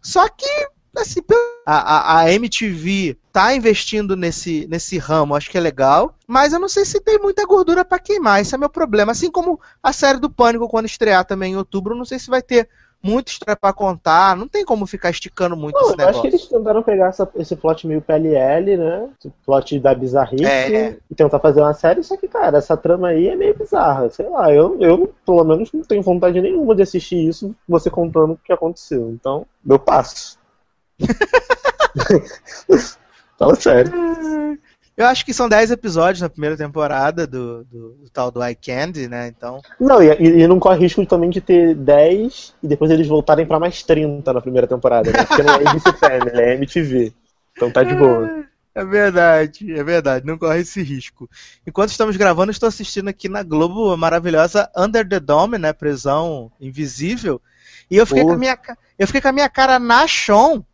Só que, assim, a, a, a MTV tá investindo nesse, nesse ramo, acho que é legal, mas eu não sei se tem muita gordura pra queimar, esse é meu problema. Assim como a série do Pânico, quando estrear também em outubro, não sei se vai ter muita história pra contar, não tem como ficar esticando muito Não, esse eu acho negócio. que eles tentaram pegar essa- esse plot meio PLL, né? Esse plot da bizarrice É. e tentar fazer uma série, só que, cara, essa trama aí é meio bizarra. Sei lá, eu, eu pelo menos não tenho vontade nenhuma de assistir isso, você contando o que aconteceu. Então, eu passo. Fala sério. Eu acho que são 10 episódios na primeira temporada do, do, do tal do Eye Candy, né? Então. Não, e, e- não corre risco também de ter 10 e depois eles voltarem pra mais 30 na primeira temporada, né? Porque não é ABC Family, é MTV. Então tá de boa. É verdade, é verdade, não corre esse risco. Enquanto estamos gravando, estou assistindo aqui na Globo a maravilhosa Under the Dome, né? Prisão Invisível. E eu fiquei, Pô. com a minha, eu fiquei com a minha cara na chão,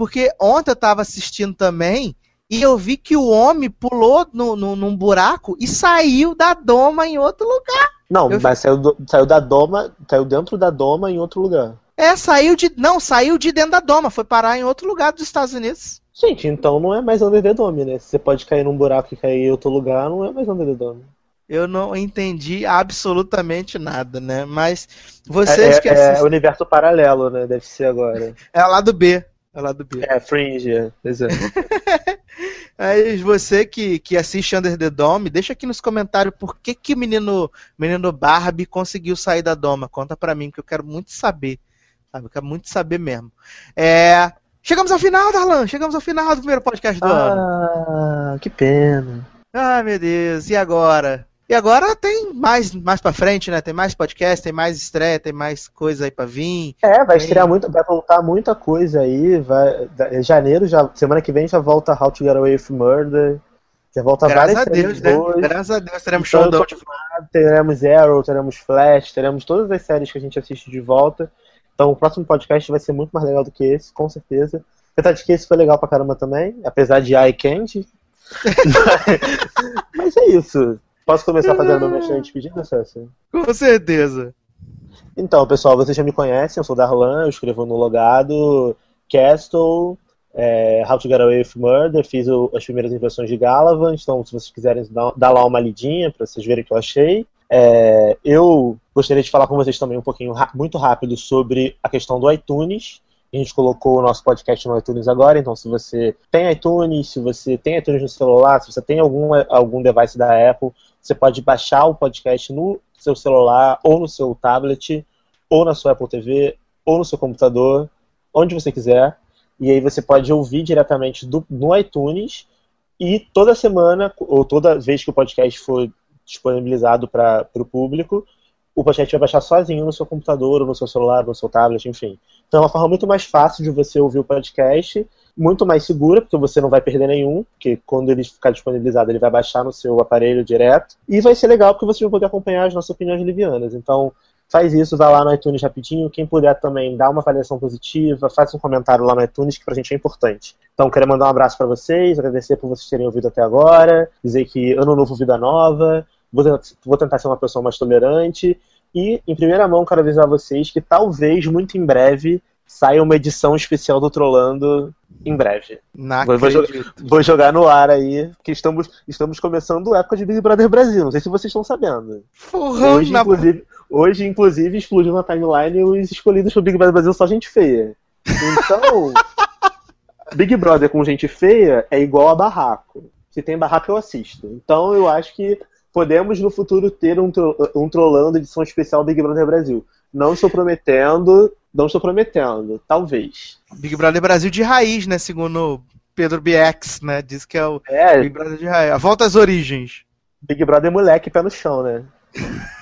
porque ontem eu tava assistindo também e eu vi que o homem pulou no, no- num buraco e saiu da doma em outro lugar. Não, Eu- mas saiu, do- saiu da doma, saiu dentro da doma em outro lugar. É, saiu de. Não, saiu de dentro da doma, foi parar em outro lugar dos Estados Unidos. Gente, então não é mais Under the Dome, né? Se você pode cair num buraco e cair em outro lugar, não é mais Under the Dome. Eu não entendi absolutamente nada, né? Mas vocês é, que é, é assistem. universo paralelo, né? Deve ser agora. É lá do B. É lá do B. É, Fringe, é. exato. Aí você que, que assiste Under the Dome, deixa aqui nos comentários por que, que o menino, menino Barbie conseguiu sair da doma. Conta pra mim, que eu quero muito saber. Sabe? Eu quero muito saber mesmo. É, Chegamos ao final, Darlan! Chegamos ao final do primeiro podcast do ano. Ah, que pena. Ai, meu Deus, e agora? E agora tem mais, mais pra frente, né? Tem mais podcast, tem mais estreia, tem mais coisa aí pra vir. É, vai Tem. estrear muito, vai voltar muita coisa aí. Vai, janeiro, já, semana que vem já volta How to Get Away with Murder. Já volta Graças a várias Deus, séries né? Graças a Deus teremos Então, show da eu tô Teremos Arrow, teremos Flash, teremos todas as séries que a gente assiste de volta. Então o próximo podcast vai ser muito mais legal do que esse, com certeza. Apesar de que esse foi legal pra caramba também, apesar de Eye Candy. Mas é isso. Posso começar fazendo meu mexer de pedido, César? Com certeza. Então, pessoal, vocês já me conhecem, eu sou Darlan, eu escrevo no Logado, Castle, é, How to Get Away with Murder, fiz o- as primeiras impressões de Galavan, então se vocês quiserem dar, dar lá uma lidinha para vocês verem o que eu achei. É, eu gostaria de falar com vocês também um pouquinho, muito rápido, sobre a questão do iTunes. A gente colocou o nosso podcast no iTunes agora, então se você tem iTunes, se você tem iTunes no celular, se você tem algum, algum device da Apple, você pode baixar o podcast no seu celular, ou no seu tablet, ou na sua Apple TV, ou no seu computador, onde você quiser. E aí você pode ouvir diretamente do, no iTunes. E toda semana, ou toda vez que o podcast for disponibilizado para o público, o podcast vai baixar sozinho no seu computador, ou no seu celular, no seu tablet, enfim. Então é uma forma muito mais fácil de você ouvir o podcast, muito mais segura, porque você não vai perder nenhum, porque quando ele ficar disponibilizado, ele vai baixar no seu aparelho direto. E vai ser legal porque você vai poder acompanhar as nossas opiniões livianas. Então, faz isso, vai lá no iTunes rapidinho. Quem puder também, dá uma avaliação positiva, faça um comentário lá no iTunes, que pra gente é importante. Então, quero mandar um abraço pra vocês, agradecer por vocês terem ouvido até agora, dizer que ano novo, vida nova, vou tentar ser uma pessoa mais tolerante. E, em primeira mão, quero avisar vocês que talvez, muito em breve, saia uma edição especial do Trollando em breve. Vou- vou acredito. Vou jogar no ar aí, que estamos, estamos começando a época de Big Brother Brasil. Não sei se vocês estão sabendo. Hoje, na inclusive, hoje, inclusive, explodiu na timeline os escolhidos pro Big Brother Brasil só gente feia. Então, Big Brother com gente feia é igual a barraco. Se tem barraco, eu assisto. Então, eu acho que podemos no futuro ter um, tro um trollando edição especial Big Brother Brasil. Não estou prometendo, não estou prometendo. Talvez. Big Brother Brasil de raiz, né? Segundo Pedro BX, né? Diz que é o É, Big Brother de raiz. A volta às origens. Big Brother moleque, pé no chão, né?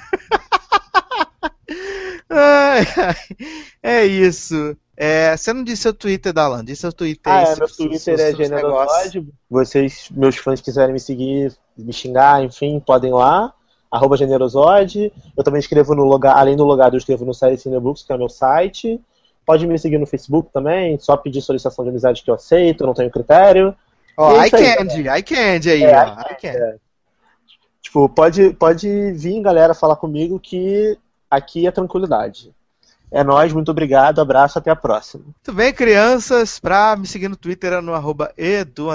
Ai, ai. É isso. É, você não disse seu Twitter, Dalan. Disse seu Twitter. Ah, é, meu Twitter é generosode. Vocês, meus fãs, quiserem me seguir, me xingar, enfim, podem lá. Arroba generosode. Eu também escrevo no lugar, além do logado, eu escrevo no Série Cinebooks, que é o meu site. Pode me seguir no Facebook também, só pedir solicitação de amizade que eu aceito, não tenho critério. Ó, E é I isso aí, É, ó. Candy. Tipo, pode, pode vir, galera, falar comigo que aqui é tranquilidade. É nóis, muito obrigado, abraço, até a próxima. Muito bem, crianças. Pra me seguir no Twitter é no arroba edu.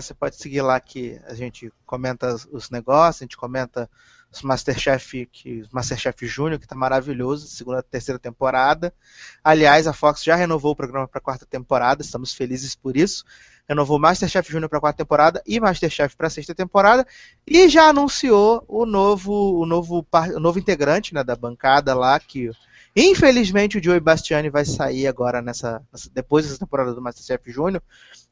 Você pode seguir lá que a gente comenta os- os negócios, a gente comenta os Masterchef, que, Masterchef Júnior, que tá maravilhoso, segunda terceira temporada. Aliás, a Fox já renovou o programa para quarta temporada, estamos felizes por isso. Renovou Masterchef Júnior para quarta temporada e Masterchef para sexta temporada e já anunciou o novo, o novo, o novo integrante né, da bancada lá que Infelizmente o Joey Bastiani vai sair agora nessa, depois dessa temporada do Masterchef Júnior.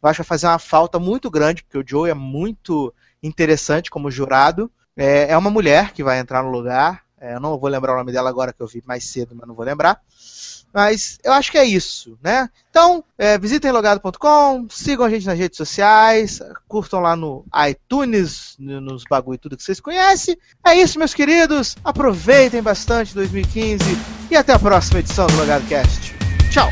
Eu acho que vai fazer uma falta muito grande, porque o Joey é muito interessante como jurado. É, é uma mulher que vai entrar no lugar. É, eu não vou lembrar o nome dela agora, que eu vi mais cedo, mas não vou lembrar. Mas eu acho que é isso, né? Então, é, visitem logado.com, sigam a gente nas redes sociais, curtam lá no iTunes, no- nos bagulho tudo que vocês conhecem. É isso, meus queridos. Aproveitem bastante 2015 e até a próxima edição do Logado Cast. Tchau!